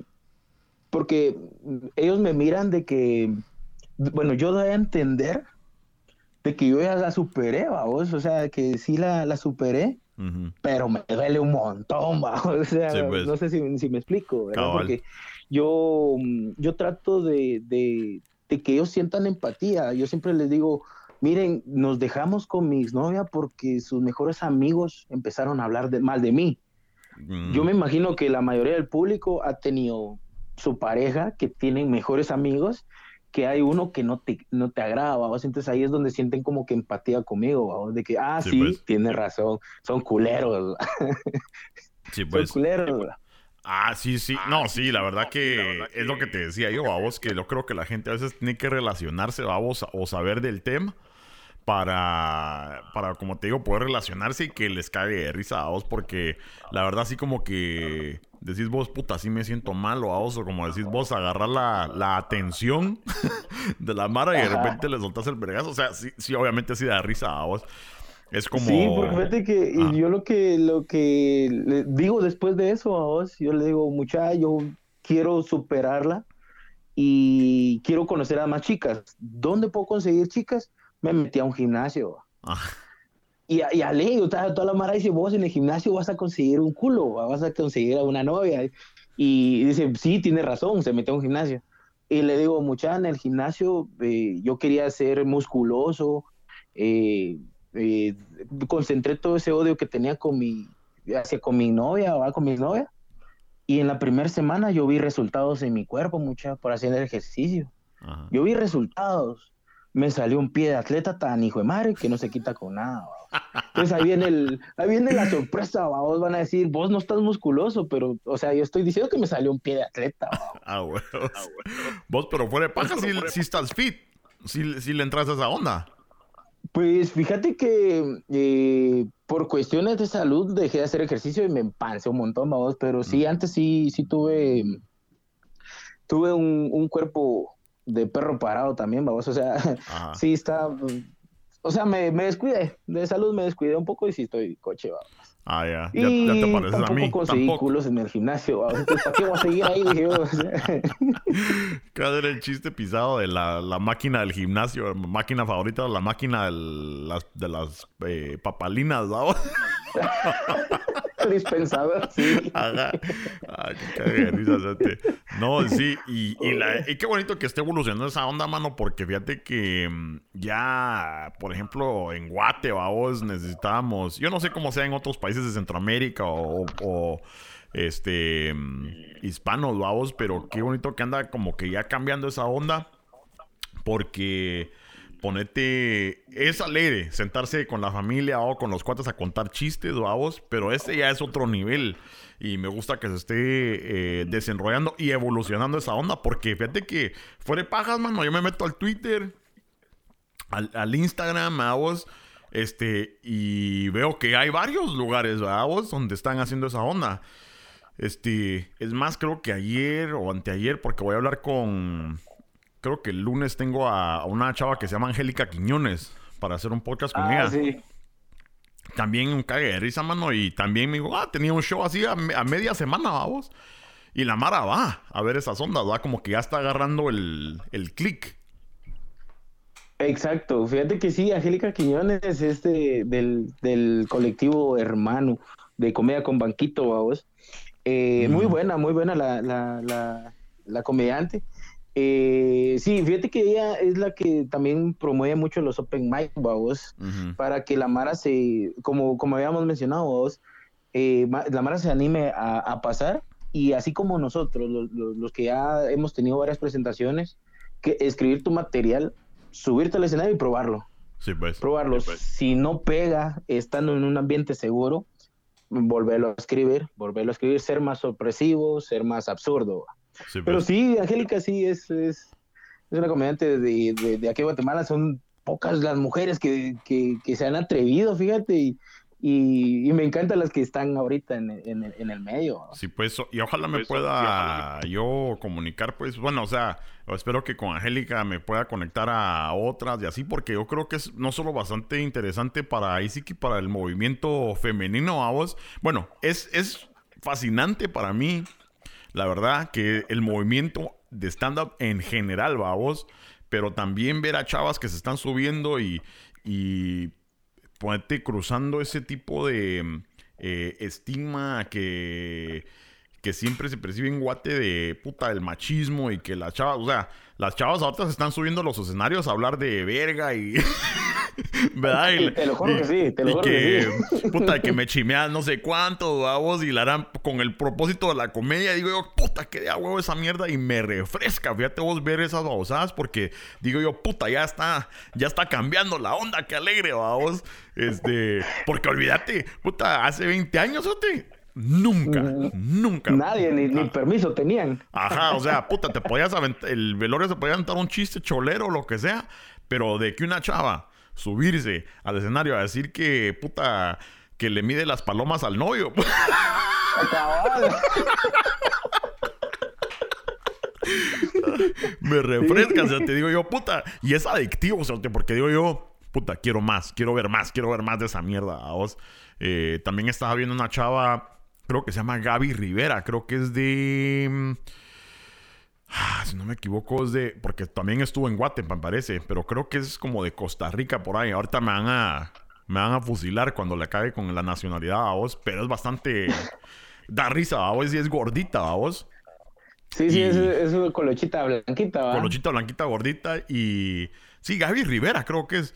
porque ellos me miran de que. Bueno, yo doy a entender de que yo ya la superé, vamos. O sea, que sí la, la superé. Pero me duele un montón, ¿va? O sea, pues. no sé si, si me explico, ¿verdad? Porque yo, mm, yo trato de, de, que ellos sientan empatía. Yo siempre les digo, miren, nos dejamos con mi exnovia porque sus mejores amigos empezaron a hablar de, mal de mí. Yo mm. me imagino que la mayoría del público ha tenido su pareja que tienen mejores amigos que hay uno que no te, no te agrada, entonces ahí es donde sienten como que empatía conmigo, de que, ah, sí, pues. tiene razón, son culeros. Sí, pues. Son culeros, Ah, sí, sí. Ah, no, sí, la verdad que es lo que te decía yo, vos, que yo creo que la gente a veces tiene que relacionarse, vos, o saber del tema para, para, como te digo, poder relacionarse y que les cague de risa a vos, porque la verdad, así como que decís vos, puta, así me siento malo a vos, o como decís vos, agarrar la, la atención de la mara y de repente le soltás el vergazo. O sea, sí, sí, obviamente así da risa a vos. Es como... Sí, porque fíjate que ah. yo lo que, lo que le digo después de eso a vos, yo le digo, muchacho, yo quiero superarla y quiero conocer a más chicas. ¿Dónde puedo conseguir chicas? Me metí a un gimnasio. Ah. Y, y Ale, toda la mara dice, vos en el gimnasio vas a conseguir un culo, vas a conseguir a una novia. Y dice, sí, tiene razón, se metió a un gimnasio. Y le digo, mucha, en el gimnasio eh, yo quería ser musculoso, eh, eh, concentré todo ese odio que tenía con mi, hacia con mi novia, o con mi novia. Y en la primera semana yo vi resultados en mi cuerpo, mucha, por hacer el ejercicio. Yo vi resultados me salió un pie de atleta tan hijo de madre que no se quita con nada. Entonces ahí viene, el, ahí viene la sorpresa, vos van a decir, vos no estás musculoso, pero, o sea, yo estoy diciendo que me salió un pie de atleta. Ah, bueno. Vos, pero fuera de paja, si, estás fit, si, si, le entras a esa onda. Pues fíjate que eh, por cuestiones de salud dejé de hacer ejercicio y me empancé un montón, vamos, pero sí, mm. antes sí, sí tuve, tuve un, un cuerpo de perro parado también, vamos, o sea, sí está, o sea, me, me, descuidé, de salud me descuidé un poco y sí estoy coche, vamos. Ah, ya, ya, ya, te pareces a mí. conseguí tampoco. culos en el gimnasio, vamos. Entonces, ¿para qué voy a seguir ahí? Dije, o sea. Era el chiste pisado de la, la, máquina del gimnasio, máquina favorita, la máquina de las, de las eh, papalinas, ¿vamos? dispensador, sí. Ajá. Ay, qué No, sí, y, y, qué bonito que esté evolucionando esa onda, mano, porque fíjate que mm, ya, por ejemplo, en Guate, vos necesitábamos, yo no sé cómo sea en otros países de Centroamérica o, este mm, hispanos, vamos, pero qué bonito que anda como que ya cambiando esa onda, porque ponete. Es alegre sentarse con la familia o con los cuates a contar chistes, vamos, pero este ya es otro nivel. Y me gusta que se esté eh, desenrollando y evolucionando esa onda, porque fíjate que fuera pajas, mano. Yo me meto al Twitter, al, Instagram, vamos, este, y veo que hay varios lugares, vamos, donde están haciendo esa onda. Este, es más, creo que ayer o anteayer, porque voy a hablar con creo que el lunes tengo a, una chava que se llama Angélica Quiñones para hacer un podcast con ah, ella. Sí. También un cague de risa, mano. Y también me dijo, ah, tenía un show así a, media semana, vamos. Y la Mara va a ver esas ondas, va como que ya está agarrando el, el click. Exacto, fíjate que sí, Angélica Quiñones es este del, colectivo hermano de comedia con banquito, vamos. Eh, muy buena, muy buena la, la, la, la comediante. Eh, sí, fíjate que ella es la que también promueve mucho los open mic, vos, para que la Mara se, como, como habíamos mencionado, vos, eh, la Mara se anime a, pasar y así como nosotros, los, que ya hemos tenido varias presentaciones, que escribir tu material, subirte al escenario y probarlo. Sí, pues. Probarlo. pues. Si no pega, estando en un ambiente seguro, volverlo a escribir, volverlo a escribir, ser más sorpresivo, ser más absurdo. Pero pues. sí, Angélica sí es, es, una comediante de, de, aquí en Guatemala. Son pocas las mujeres que, se han atrevido, fíjate, y, y, me encantan las que están ahorita en, en, el medio. Sí, pues, y ojalá me pues, pueda yo comunicar, pues, bueno, o sea, espero que con Angélica me pueda conectar a otras y así, porque yo creo que es no solo bastante interesante para que para el movimiento femenino a vos. Bueno, es, es fascinante para mí la verdad que el movimiento de stand-up en general, vamos, pero también ver a chavas que se están subiendo y, y cruzando ese tipo de eh, estigma que, que siempre se percibe en Guate de puta del machismo y que las chavas, o sea, las chavas ahorita se están subiendo los escenarios a hablar de verga y. ¿Verdad? Y, te lo juro que sí, te lo juro que, sí. Puta, que me chimean no sé cuánto a vos y la harán con el propósito de la comedia. Digo yo, puta, que de huevo esa mierda y me refresca. Fíjate vos ver esas babosadas porque digo yo, puta, ya está, ya está cambiando la onda, qué alegre, vos. Este, porque olvídate, puta, hace 20 años, ¿ote? Nunca, mm, nunca. Nadie, ni, ni, permiso tenían. Ajá, o sea, puta, te podías aventar, el velorio se podía aventar un chiste cholero o lo que sea, pero de que una chava subirse al escenario a decir que, puta, que le mide las palomas al novio. Me refresca, o te digo yo, puta. Y es adictivo, o sea, porque digo yo, puta, quiero más, quiero ver más, quiero ver más de esa mierda. A vos. Eh, también estaba viendo una chava, creo que se llama Gaby Rivera, creo que es de... Ah, si no me equivoco, es de. Porque también estuvo en Guatemala, parece. Pero creo que es como de Costa Rica por ahí. Ahorita me van a. Me van a fusilar cuando le cae con la nacionalidad a vos. Pero es bastante. da risa a vos y es gordita a vos. Sí, sí, es, es colochita blanquita, ¿va? Colochita blanquita gordita y... Sí, Gaby Rivera creo que es...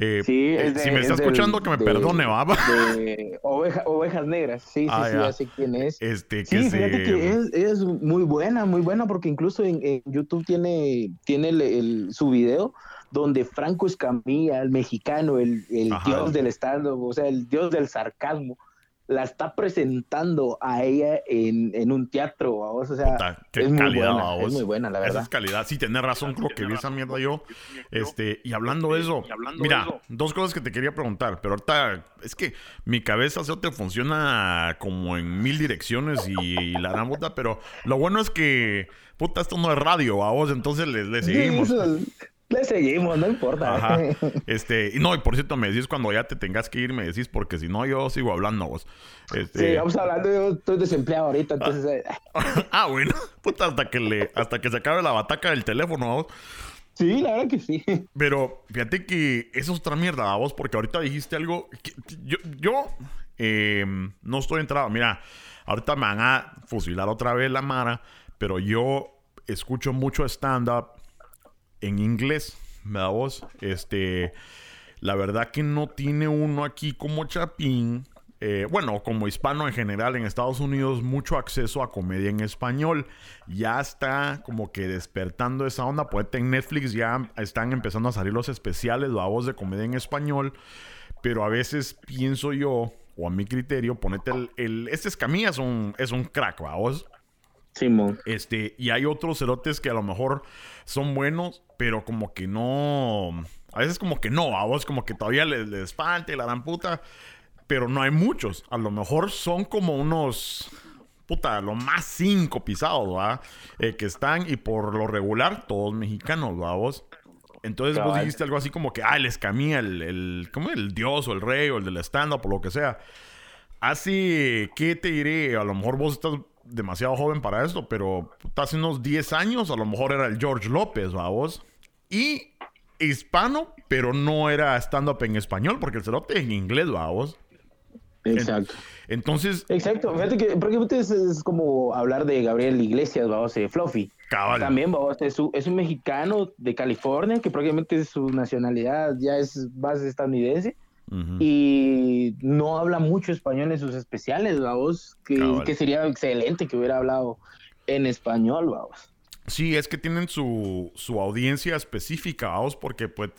Eh, sí, eh, si me está escuchando, que me perdone, va. De ovejas negras, sí, sí, ah, sí, así quién es. Este, que sí, fíjate que es, es, muy buena, muy buena, porque incluso en, YouTube tiene, tiene el, su video donde Franco Escamilla, el mexicano, el, el dios del estado, o sea, el dios del sarcasmo, la está presentando a ella en, un teatro, o sea, es, muy buena, es muy buena, la verdad. Esa es calidad, sí, tenés razón, creo que vi esa mierda yo. Este, y hablando de eso, mira, dos cosas que te quería preguntar, pero ahorita es que mi cabeza se te funciona como en mil direcciones y, la dan puta, pero lo bueno es que, puta, esto no es radio, a vos, entonces le, seguimos. Le seguimos, no importa. Ajá. Este, y no, y por cierto, me decís cuando ya te tengas que ir, me decís, porque si no, yo sigo hablando vos. Este... Sí, vamos hablando, yo estoy desempleado ahorita, entonces. Eh. ah, bueno. Puta, hasta que le, hasta que se acabe la bataca del teléfono, vos. Sí, la verdad que sí. Pero fíjate que eso es otra mierda, vos, porque ahorita dijiste algo. yo, yo em, no estoy entrado. Mira, ahorita me van a fusilar otra vez la Mara, pero yo escucho mucho stand-up en inglés, ¿verdad vos? Este, la verdad que no tiene uno aquí como Chapín, eh, bueno, como hispano en general en Estados Unidos, mucho acceso a comedia en español. Ya está como que despertando esa onda. Pues en Netflix ya están empezando a salir los especiales, la voz de comedia en español. Pero a veces pienso yo, o a mi criterio, ponete el. el este Escamilla es un, es un crack, vos. Simón. Este, y hay otros cerotes que a lo mejor son buenos, pero como que no. A veces como que no, a vos como que todavía les, les falta y la dan puta. Pero no hay muchos. A lo mejor son como unos. Puta, lo más cinco pisados, ¿va? Eh, que están, y por lo regular, todos mexicanos, ¿va? Vos. Entonces vos dijiste algo así como que, ah, el escamía, el, el, como el dios o el rey o el del stand-up o lo que sea. Así, ¿qué te diré? A lo mejor vos estás demasiado joven para esto, pero hace unos 10 años a lo mejor era el George López, vamos. Y hispano, pero no era stand-up en español, porque el cerote es en inglés, vamos. Exacto. Entonces. Exacto. Fíjate que prácticamente es, como hablar de Gabriel Iglesias, vamos, de Fluffy. También, vamos, es, un, es un mexicano de California que prácticamente su nacionalidad ya es base estadounidense y no habla mucho español en sus especiales, vamos, que, que, sería excelente que hubiera hablado en español, vamos. Sí, es que tienen su, su audiencia específica, vamos, porque pues,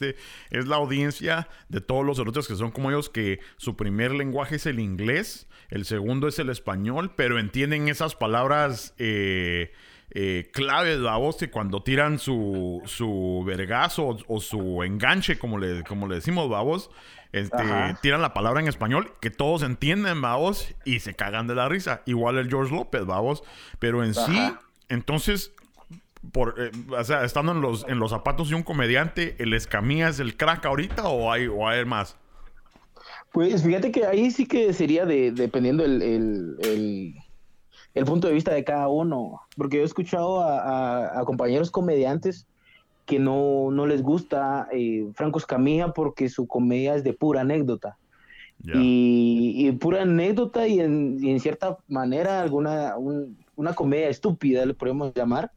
es la audiencia de todos los otros que son como ellos, que su primer lenguaje es el inglés, el segundo es el español, pero entienden esas palabras eh, eh, claves, la voz, que cuando tiran su, su vergazo o, su enganche, como le, como le decimos, vamos, este, tiran la palabra en español que todos entienden, vamos, y se cagan de la risa. Igual el George López, vamos. Pero en sí, entonces, por, eh, o sea, estando en los, en los zapatos de un comediante, ¿el escamilla es el crack ahorita o hay, o hay más? Pues fíjate que ahí sí que sería de, dependiendo el, el, el, punto de vista de cada uno. Porque yo he escuchado a compañeros comediantes que no, no les gusta eh, Franco Escamilla porque su comedia es de pura anécdota. Y, pura anécdota y en, cierta manera alguna una comedia estúpida le podemos llamar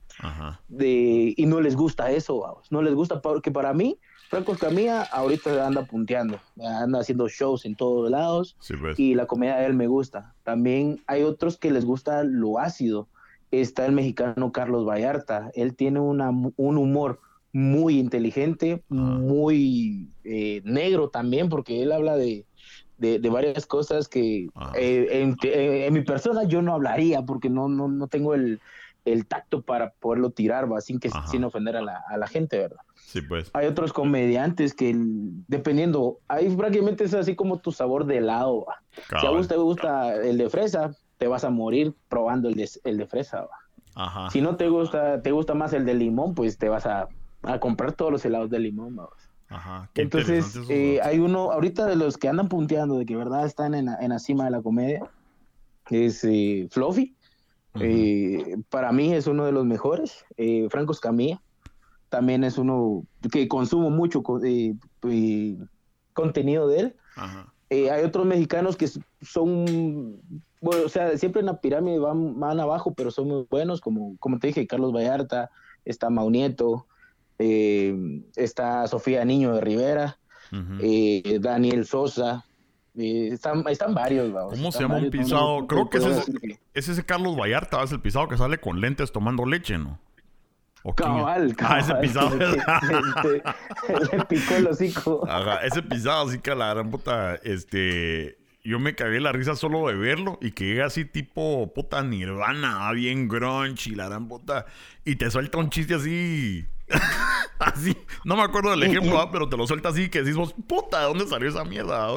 de y no les gusta eso no les gusta porque para mí Franco Escamilla ahorita anda punteando anda haciendo shows en todos lados pues. y la comedia de él me gusta. También hay otros que les gusta lo ácido. Está el mexicano Carlos Vallarta. Él tiene una, un humor muy inteligente, muy eh, negro también, porque él habla de, de, varias cosas que eh, en, mi persona yo no hablaría, porque no, no, no tengo el, el tacto para poderlo tirar, ¿va? Sin, que, sin ofender a la, a la gente, ¿verdad? Sí, pues. Hay otros comediantes que, dependiendo, ahí prácticamente es así como tu sabor de helado. ¿va? Si a vos te gusta el de fresa, te vas a morir probando el de, el de fresa. ¿va? Ajá. Si no te gusta, te gusta más el de limón, pues te vas a, a comprar todos los helados de limón. ¿va? Ajá. Entonces, eh, hay uno, ahorita de los que andan punteando, de que verdad están en la, en la cima de la comedia, es eh, Fluffy. Eh, para mí es uno de los mejores. Eh, Franco Escamilla también es uno que consumo mucho eh, contenido de él. hay otros mexicanos que son, bueno, o sea, siempre en la pirámide van, van abajo, pero son muy buenos, como, como te dije, Carlos Vallarta, está Maunieto, está Sofía Niño de Rivera, Daniel Sosa, están, están varios, ¿Cómo se llama un pisado? Creo que es, ese, Carlos Vallarta, es el pisado que sale con lentes tomando leche, ¿no? cabal, cabal. Ah, ese pisado. le picó el hocico. Ajá, ese pisado, así que la gran puta, este... Yo me cagué la risa solo de verlo y que llega así tipo puta nirvana, bien grunge y la gran puta. Y te suelta un chiste así así. No me acuerdo del ejemplo, pero te lo suelta así que decís vos, puta, ¿de dónde salió esa mierda?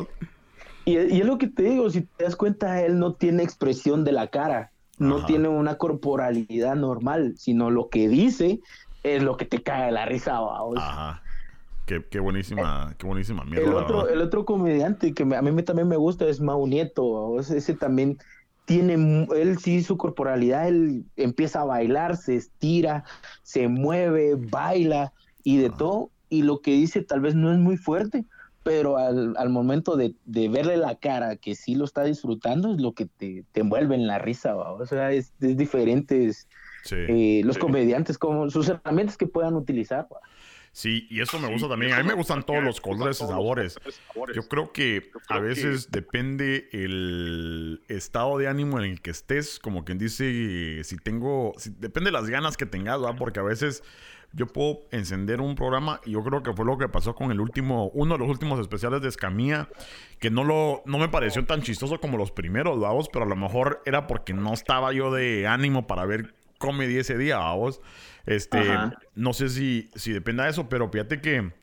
Y, es lo que te digo, si te das cuenta, él no tiene expresión de la cara, no tiene una corporalidad normal, sino lo que dice es lo que te cae la risa. Ajá. Qué, buenísima, qué buenísima mierda. El otro, el otro comediante que a mí también me gusta es Mau Nieto. Ese también tiene, él sí, su corporalidad, él empieza a bailar, se estira, se mueve, baila y de todo. Y lo que dice tal vez no es muy fuerte, pero al, al momento de, de, verle la cara que sí lo está disfrutando es lo que te, te envuelve en la risa, o sea, es, es diferentes eh, los comediantes, como sus herramientas que puedan utilizar. Sí, y eso me gusta también. A mí me gustan todos los colores y sabores. Yo creo que a veces depende el estado de ánimo en el que estés, como quien dice, si tengo, si, depende de las ganas que tengas, ¿verdad? Porque a veces yo puedo encender un programa y yo creo que fue lo que pasó con el último, uno de los últimos especiales de Escamilla, que no lo, no me pareció tan chistoso como los primeros, vamos, pero a lo mejor era porque no estaba yo de ánimo para ver comedy ese día, vamos. Este, no sé si, si dependa de eso, pero fíjate que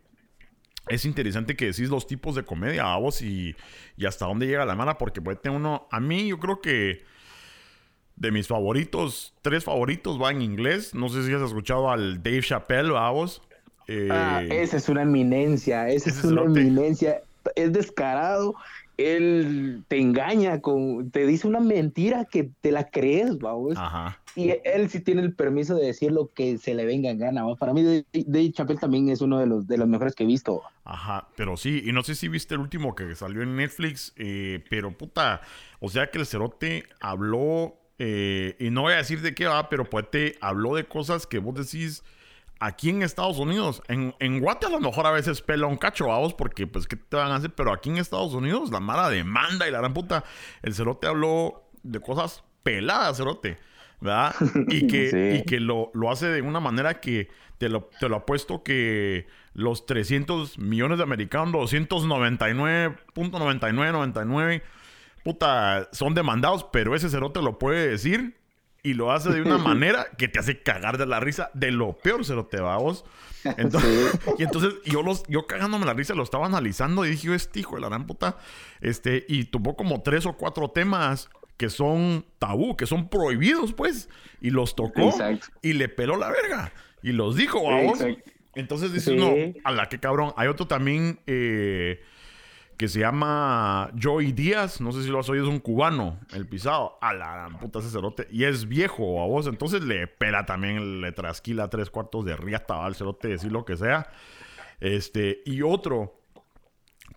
es interesante que decís los tipos de comedia, vamos, y, y hasta dónde llega la mala, porque puede tener uno, a mí yo creo que de mis favoritos, tres favoritos va en inglés. No sé si has escuchado al Dave Chappelle, vamos. Eh, ah, esa es una eminencia, esa es una eminencia. Es descarado, él te engaña, con, te dice una mentira que te la crees, vamos. Ajá. Y él sí tiene el permiso de decir lo que se le venga en gana. Para mí, Dave Chappelle también es uno de los, de los mejores que he visto. Ajá, pero sí, y no sé si viste el último que salió en Netflix, eh, pero puta, o sea que el cerote habló eh, y no voy a decir de qué va, pero pues te habló de cosas que vos decís aquí en Estados Unidos. En, en Guate a lo mejor a veces pela un cacho, vamos, porque pues qué te van a hacer, pero aquí en Estados Unidos la mala demanda y la gran puta. El cerote habló de cosas peladas, cerote. ¿verdad? Y que, y que lo, lo, hace de una manera que te lo, te lo apuesto que los 300 millones de americanos, 299.9999 puta, son demandados, pero ese cerote lo puede decir y lo hace de una manera que te hace cagar de la risa de lo peor cerote, vos. Entonces, Y entonces yo los, yo cagándome la risa lo estaba analizando y dije, este hijo de la gran puta, este, y tuvo como tres o cuatro temas que son tabú, que son prohibidos, pues, y los tocó y le peló la verga y los dijo, vamos. Entonces dice uno, a la que cabrón. Hay otro también, eh, que se llama Joey Díaz. No sé si lo has oído, es un cubano, el pisado. A la puta cerote. Y es viejo a vos. Entonces le pela también, le trasquila tres cuartos de riata al cerote, decir lo que sea. Este, y otro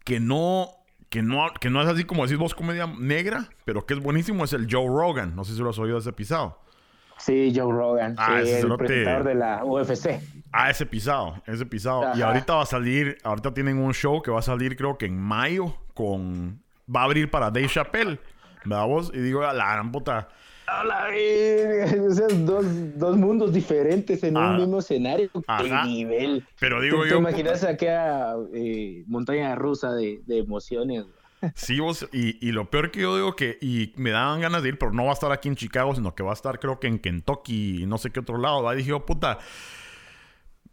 que no, que no, que no es así como decís vos, comedia negra, pero que es buenísimo, es el Joe Rogan. No sé si lo has oído ese pisado. Sí, Joe Rogan, ah, el presentador de la UFC. Ah, ese pisado, ese pisado. Y ahorita va a salir, ahorita tienen un show que va a salir creo que en mayo con... Va a abrir para Dave Chappelle, ¿verdad vos? Y digo, a la gran puta... dos, dos mundos diferentes en un ah, mismo escenario. ¡Qué nivel! Pero digo ¿Te, yo... ¿Te imaginas aquella eh, montaña rusa de, de emociones? Sí, vos, y, y, lo peor que yo digo que, y me daban ganas de ir, pero no va a estar aquí en Chicago, sino que va a estar creo que en Kentucky y no sé qué otro lado. ¿va? dije, oh, puta,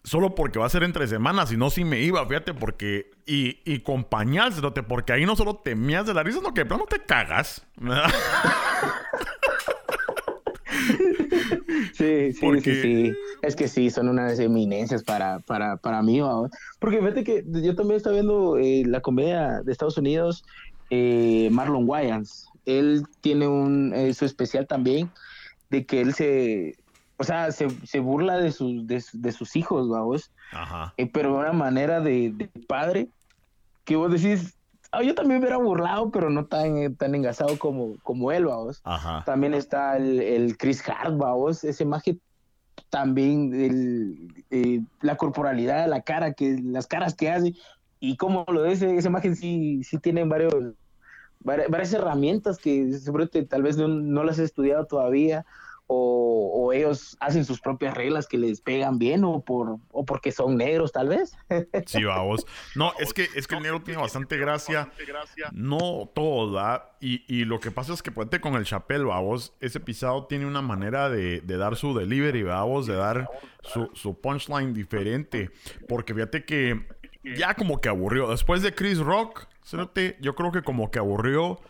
solo porque va a ser entre semanas, si no, sí me iba, fíjate, porque, y, y con pañal, porque ahí no solo te mías de la risa, sino que de plano te cagas. Sí, sí, sí, sí. Es que sí, son unas eminencias para, para, para mí. Porque fíjate que yo también estaba viendo eh, la comedia de Estados Unidos, eh, Marlon Wayans. Él tiene un, eh, su especial también de que él se, o sea, se, se burla de sus, de, sus hijos, vamos. Ajá. pero de una manera de, de padre que vos decís, yo también me hubiera burlado, pero no tan, tan engasado como, como él, vamos. También está el, Chris Hart, vamos. Ese magia también, el, eh, la corporalidad, la cara, que, las caras que hace. Y como lo dice, ese imagen sí, sí tiene varios, varias, herramientas que seguramente tal vez no, no las he estudiado todavía o, ellos hacen sus propias reglas que les pegan bien o por o porque son negros tal vez. Sí, vamos. No, es que es que el negro tiene bastante gracia. No toda y, y lo que pasa es que puede con el chapel, vamos, ese pisado tiene una manera de, de dar su delivery, vamos, de dar su, su punchline diferente, porque fíjate que ya como que aburrió después de Chris Rock, yo creo que como que aburrió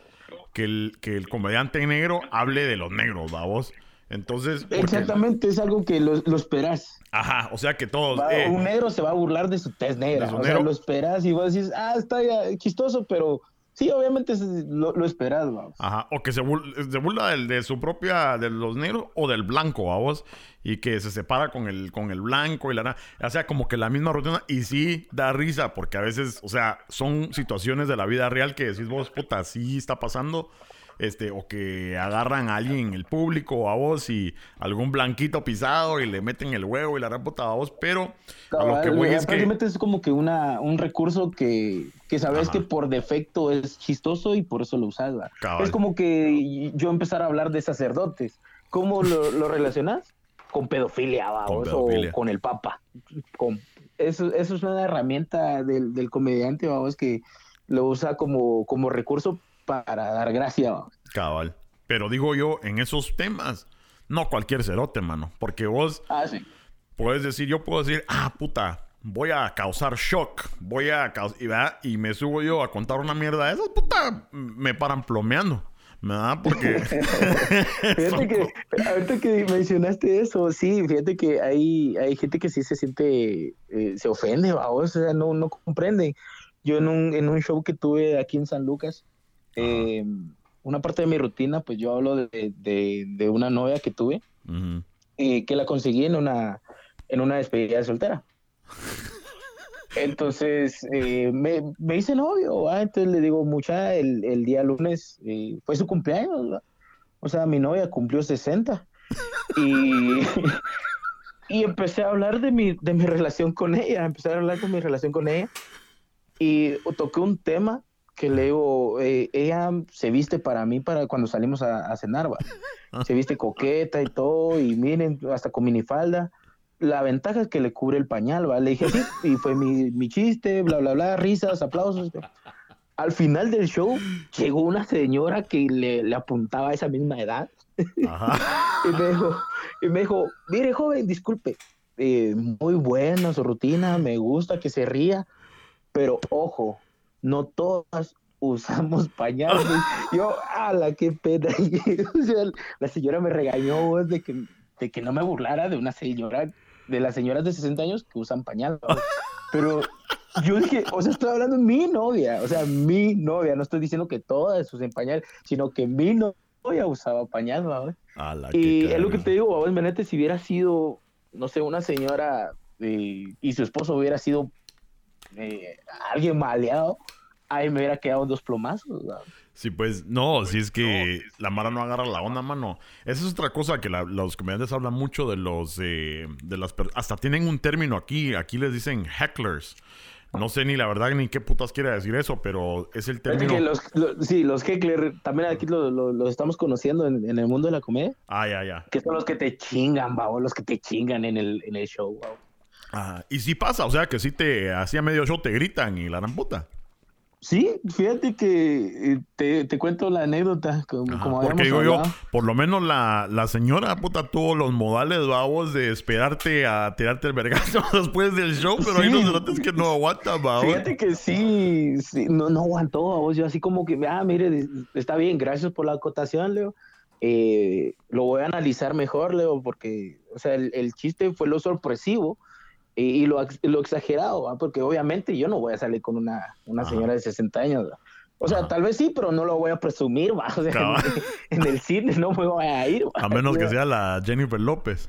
que el, que el comediante negro hable de los negros, vamos. Entonces. Exactamente, es algo que lo, lo, esperas. Ajá, o sea que todos. Eh, un negro se va a burlar de su tez negra. O sea, lo esperas y vos decís, ah, está chistoso, pero sí, obviamente lo, lo esperas, vamos. Ajá, o que se, burla del, de su propia, de los negros o del blanco, vamos. Y que se separa con el, con el blanco y la. O sea, como que la misma rutina. Y sí da risa, porque a veces, o sea, son situaciones de la vida real que decís vos, puta, sí está pasando este, o que agarran a alguien en el público o a vos y algún blanquito pisado y le meten el huevo y la repota a vos, pero a lo que voy es que... es como que una, un recurso que, que sabes que por defecto es chistoso y por eso lo usas. Es como que yo empezar a hablar de sacerdotes. ¿Cómo lo, lo relacionas? Con pedofilia, o con el papa. Con, eso, eso es una herramienta del, del comediante, vamos, que lo usa como, como recurso para dar gracia. Cabal. Pero digo yo, en esos temas, no cualquier cerote, mano. Porque vos ah, sí. puedes decir, yo puedo decir, ah, puta, voy a causar shock, voy a causar, y, y me subo yo a contar una mierda de esas, puta, me paran plomeando. ¿Verdad? Porque. fíjate que, ahorita que mencionaste eso, sí, fíjate que hay, hay gente que sí se siente, eh, se ofende, o sea, no, no comprende. Yo en un, en un show que tuve aquí en San Lucas, eh, una parte de mi rutina, pues yo hablo de, de, una novia que tuve, y que la conseguí en una, en una despedida de soltera. Entonces eh, me, me, hice novio, entonces le digo, mucha, el, el día lunes eh, fue su cumpleaños, o sea, mi novia cumplió 60 y, y empecé a hablar de mi, de mi relación con ella, empecé a hablar de mi relación con ella. Y toqué un tema que le digo, eh, ella se viste para mí para cuando salimos a, cenar, ¿va? Se viste coqueta y todo, y miren, hasta con minifalda. La ventaja es que le cubre el pañal, ¿va? Le dije sí, y fue mi, mi chiste, bla, bla, bla, risas, aplausos. Al final del show llegó una señora que le, le apuntaba a esa misma edad. y, me dijo, y me dijo, mire joven, disculpe, eh, muy buena su rutina, me gusta que se ría, pero ojo, no todas usamos pañales. Yo, ala, qué pena. la señora me regañó de que, de que no me burlara de una señora, de las señoras de 60 años que usan pañal. Pero yo dije, o sea, estoy hablando de mi novia, o sea, mi novia, no estoy diciendo que todas usen pañal, sino que mi novia usaba pañal, y es lo que te digo, vos, Menete, si hubiera sido, no sé, una señora eh, y su esposo hubiera sido eh, alguien maleado, ahí me hubiera quedado dos plomazos. Sí, pues no, si es que la Mara no agarra la onda, mano. Esa es otra cosa que los comediantes hablan mucho de los, eh, de las, hasta tienen un término aquí, aquí les dicen hecklers. No sé ni la verdad ni qué putas quiere decir eso, pero es el término. los, sí, los hecklers también aquí los estamos conociendo en, el mundo de la comedia. Ah, ya, ya. Que son los que te chingan, babo, los que te chingan en el, en el show, y si pasa, o sea, que si te hacía medio show te gritan y la gran puta. Sí, fíjate que eh, te, cuento la anécdota. Como, porque digo yo, por lo menos la, la, señora puta tuvo los modales babos de esperarte a tirarte el vergazo después del show, pero hay unos que no aguantan, babos. Fíjate que sí, no, no aguantó, babos. Yo así como que, ah, mire, está bien, gracias por la acotación, Leo. Eh, lo voy a analizar mejor, Leo, porque, o sea, el, el chiste fue lo sorpresivo y, lo, lo, exagerado, porque obviamente yo no voy a salir con una, una señora de 60 años. O sea, tal vez sí, pero no lo voy a presumir, ¿va? en, el cine no me voy a ir. A menos que sea la Jennifer López.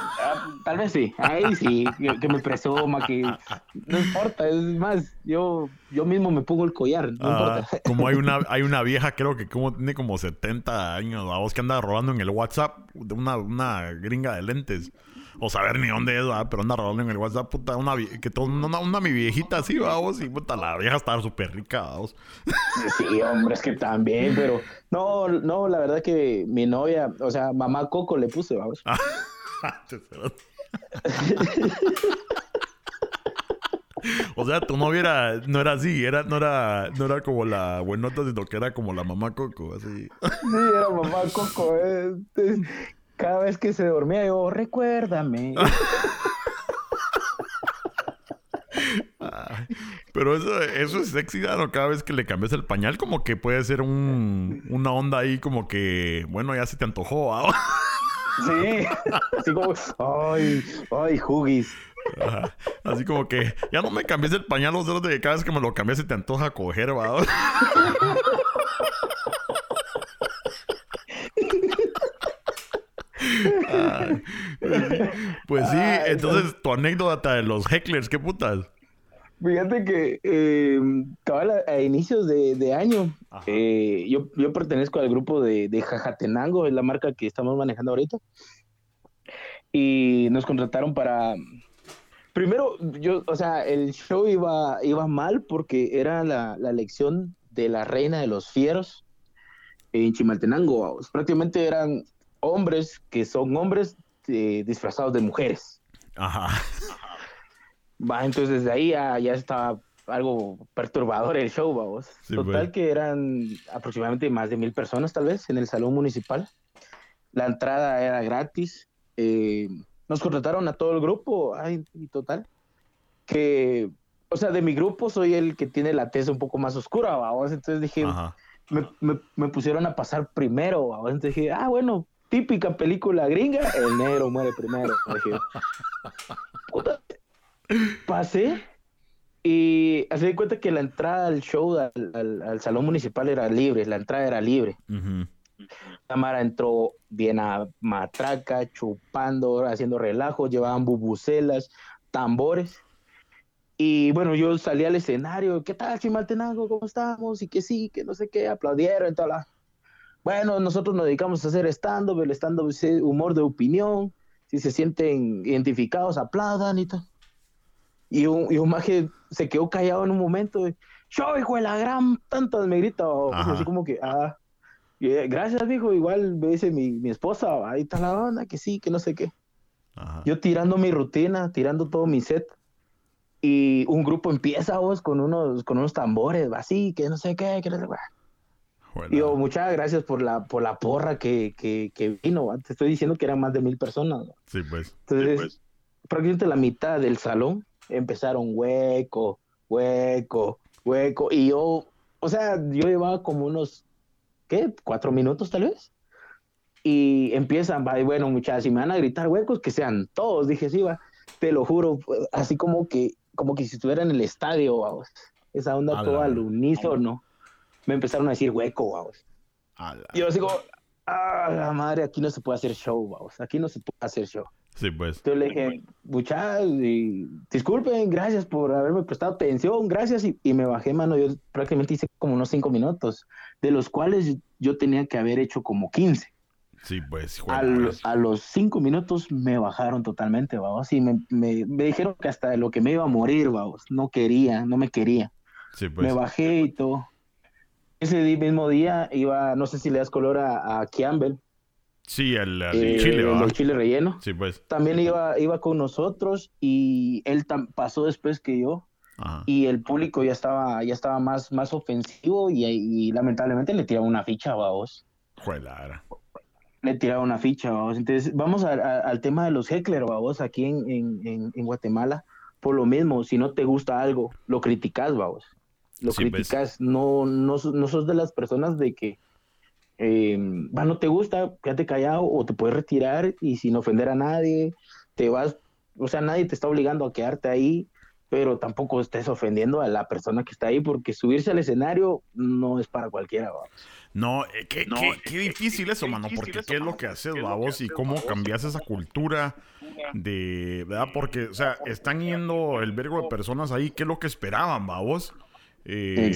Ah, tal vez sí, ahí sí, que, me presuma, que no importa, es más, yo, yo mismo me pongo el collar, no ah, importa. Como hay una, hay una vieja, creo que como tiene como 70 años, a vos que anda robando en el WhatsApp de una, una gringa de lentes o saber ni dónde es, pero anda rodando en el WhatsApp, puta, una, que todo, una, una, mi viejita así, vamos, y puta, la vieja estaba súper rica, vamos. Sí, hombre, es que también, pero no, no, la verdad que mi novia, o sea, mamá Coco le puse, vamos. O sea, tu novia era, no era así, era, no era, no era como la buenota, sino que era como la mamá Coco, así. Sí, era mamá Coco, eh cada vez que se dormía, yo, recuérdame. Pero eso, eso es sexy, ¿no? Cada vez que le cambias el pañal, como que puede ser un, una onda ahí, como que, bueno, ya se te antojó. ¿ah? Sí, así como, ay, ay, jugis. Así como que, ya no me cambies el pañal, los dedos de cada vez que me lo cambias se te antoja coger, ¿va? pues sí, entonces tu anécdota de los hecklers, ¿qué putas? Fíjate que eh, a, inicios de, año, eh, yo, yo, pertenezco al grupo de, de, Jajatenango, es la marca que estamos manejando ahorita. Y nos contrataron para. Primero, yo, o sea, el show iba, iba mal porque era la, la elección de la reina de los fieros en Chimaltenango. Prácticamente eran hombres que son hombres eh, disfrazados de mujeres. Ajá. Va, entonces desde ahí ya, ya estaba algo perturbador el show, vamos. Total pues. que eran aproximadamente más de mil personas tal vez en el salón municipal. La entrada era gratis. Eh, nos contrataron a todo el grupo, ay, y total. Que, o sea, de mi grupo soy el que tiene la tez un poco más oscura, vamos. Entonces dije, me, me, me, pusieron a pasar primero, vamos. Entonces dije, ah, bueno, típica película gringa, el negro muere primero. Pasé y de cuenta que la entrada al show, al, salón municipal era libre, la entrada era libre. Tamara entró bien a matraca, chupando, haciendo relajos, llevaban bubucelas, tambores. Y bueno, yo salí al escenario, ¿qué tal, Chimaltenango? ¿Cómo estamos? Y que sí, que no sé qué, aplaudieron y toda la bueno, nosotros nos dedicamos a hacer stand-up, el stand-up es humor de opinión, si se sienten identificados, aplaudan y tal. Y un, y un maje se quedó callado en un momento, yo, hijo de la gran, tanto me grita, así como que, ah, eh, gracias, dijo, igual me dice mi, mi esposa, ahí está la banda, que sí, que no sé qué. Yo tirando mi rutina, tirando todo mi set, y un grupo empieza, vos, con unos, con unos tambores, así, que no sé qué, que no sé qué Digo, muchas gracias por la, por la porra que, que, vino. Te estoy diciendo que eran más de mil personas. Sí, pues. Entonces, pues. prácticamente la mitad del salón empezaron hueco, hueco, hueco. Y yo, o sea, yo llevaba como unos, ¿qué? ¿Cuatro minutos tal vez? Y empiezan, va, bueno, muchachas, si me van a gritar huecos, que sean todos. Dije, sí, va, te lo juro, así como que, como que si estuviera en el estadio, vamos. Esa onda toda al unísono me empezaron a decir hueco, vamos. Y yo así como, ah, la madre, aquí no se puede hacer show, vamos. Aquí no se puede hacer show. Sí, pues. Entonces le dije, muchachos, disculpen, gracias por haberme prestado atención, gracias. Y, y, me bajé, mano. Yo prácticamente hice como unos cinco minutos, de los cuales yo tenía que haber hecho como 15. Sí, pues. a los cinco minutos me bajaron totalmente, vamos. Y me, me, me, dijeron que hasta de lo que me iba a morir, vamos. No quería, no me quería. Sí, pues. Me bajé y todo. Ese mismo día iba, no sé si le das color a, a Campbell. Sí, el, eh, chile, el, chile relleno. Sí, pues. También iba, iba con nosotros y él pasó después que yo. y el público ya estaba, ya estaba más, más ofensivo y, lamentablemente le tiraba una ficha, vamos. Juelara. Le tiraba una ficha, vamos. Entonces, vamos al tema de los heckler, vamos, aquí en, Guatemala. Por lo mismo, si no te gusta algo, lo criticas, vamos. Lo pues. criticas, no, no, no sos de las personas de que eh, no te gusta, quédate callado o te puedes retirar y sin ofender a nadie, te vas, o sea, nadie te está obligando a quedarte ahí, pero tampoco estés ofendiendo a la persona que está ahí porque subirse al escenario no es para cualquiera. No, eh, qué, qué, difícil eso, mano, porque qué es lo que haces, vos y cómo cambias esa cultura de, ¿verdad? Porque, o sea, están yendo el vergo de personas ahí, ¿qué es lo que esperaban, vos? Eh,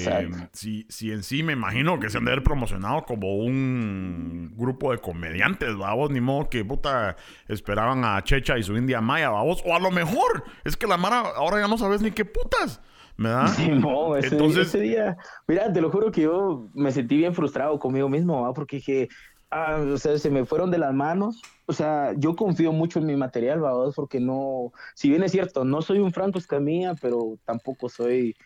si, si en sí me imagino que se han de haber promocionado como un grupo de comediantes, vamos, ni modo que puta esperaban a Checha y su India Maya, vamos, o a lo mejor es que la Mara ahora ya no sabes ni qué putas. ¿verdad? Sí, no, ese, Entonces... ese día, mira, te lo juro que yo me sentí bien frustrado conmigo mismo, ¿va? porque dije, ah, o sea, se me fueron de las manos. O sea, yo confío mucho en mi material, ¿va? porque no, si bien es cierto, no soy un Franco Escamilla, pero tampoco soy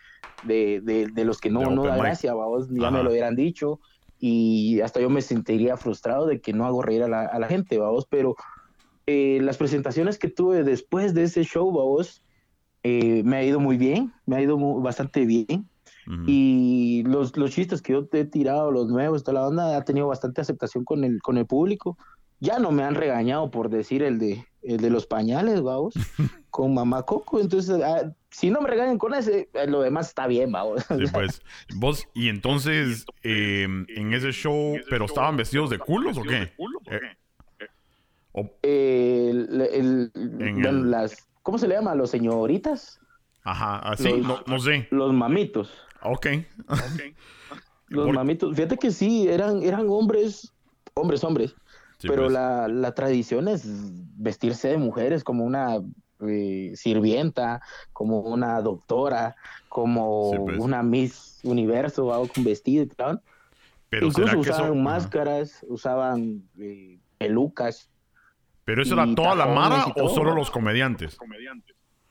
de, de, los que no, no da gracia, vamos, ya me lo hubieran dicho y hasta yo me sentiría frustrado de que no hago reír a la, a la gente, vamos, pero eh, las presentaciones que tuve después de ese show, vamos, eh, me ha ido muy bien, me ha ido bastante bien. Y los, los chistes que yo te he tirado, los nuevos, toda la onda, ha tenido bastante aceptación con el, con el público. Ya no me han regañado por decir el de, el de los pañales, vamos, con mamá Coco. Entonces, ah, si no me regañan con ese, eh, lo demás está bien, vamos. Sí, pues, vos, y entonces, em, en ese show, ¿pero estaban vestidos de culos o qué? Eh, el, las, ¿Cómo se le llama? ¿Los señoritas? Ajá, así, no, sé. Los mamitos. Ok. okay. los mamitos, fíjate que sí, eran, eran hombres, hombres, hombres pero pues. la, la, tradición es vestirse de mujeres como una eh, sirvienta, como una doctora, como pues. una Miss Universo, algo con vestido y tal. Pero Incluso usaban máscaras, usaban eh, pelucas. ¿Pero eso era toda la mara o solo los comediantes?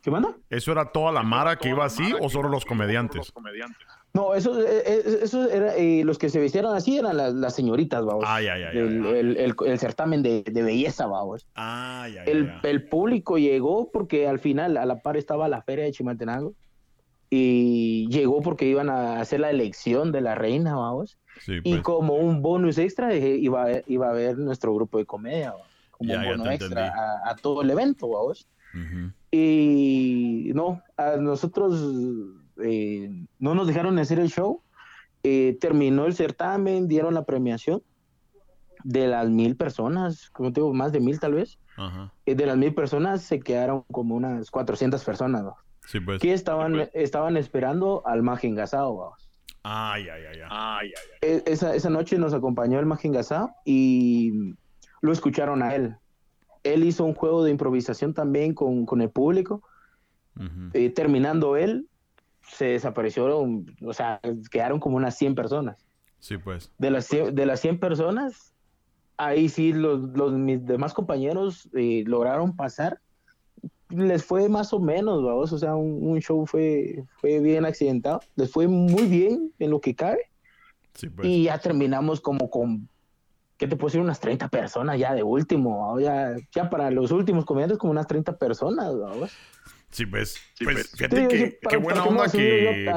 ¿Qué manda? ¿Eso era toda la mara que iba así o solo los comediantes? No, eso, eh, eh, eso era, eh, los que se vistieron así eran las, señoritas, vamos. Ay, ay, ay, el, el, certamen de, belleza, vamos. Ay, el, el, público llegó porque al final a la par estaba la feria de Chimaltenango y llegó porque iban a hacer la elección de la reina, vamos. y pues. como un bonus extra iba, iba a haber nuestro grupo de comedia, como un bonus extra a, todo el evento, vamos. Y no, a nosotros eh, no nos dejaron hacer el show. Eh, terminó el certamen, dieron la premiación de las mil personas, como te digo, más de mil tal vez. Eh, de las mil personas se quedaron como unas 400 personas, pues. Que estaban, estaban esperando al Maje engasado, Ay, ay, ay, ay. E, esa, esa noche nos acompañó el Maje engasado y lo escucharon a él. Él hizo un juego de improvisación también con, con el público. terminando él, se desaparecieron, o sea, quedaron como unas 100 personas. Sí, pues. De las 100, de las 100 personas, ahí sí los, los mis demás compañeros eh, lograron pasar. Les fue más o menos, vamos, o sea, un, show fue, fue bien accidentado. Les fue muy bien en lo que cabe. Sí, pues. Y ya terminamos como con, ¿qué te puedo decir? Unas 30 personas ya de último. Ya, ya para los últimos comediantes como unas 30 personas, vamos. Sí, pues, pues, pues. fíjate que qué buena onda que...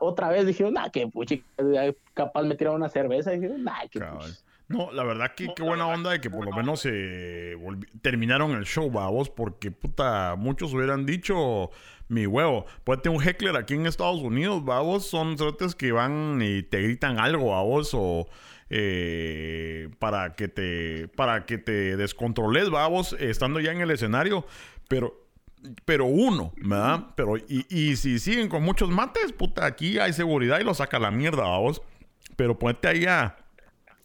otra vez dijeron, nah, que puchi, capaz me tiraron una cerveza. Y dijeron, nah, que No, la verdad que qué buena onda de que por lo menos se terminaron el show, babos, porque puta, muchos hubieran dicho, mi huevo, puede un heckler aquí en Estados Unidos, babos, son trotes que van y te gritan algo, babos, o eh, para que te para que te descontroles, babos, estando ya en el escenario, pero pero uno, ¿verdad? Pero, y, y, si siguen con muchos mates, puta, aquí hay seguridad y lo saca la mierda, vamos. Pero ponete ahí a,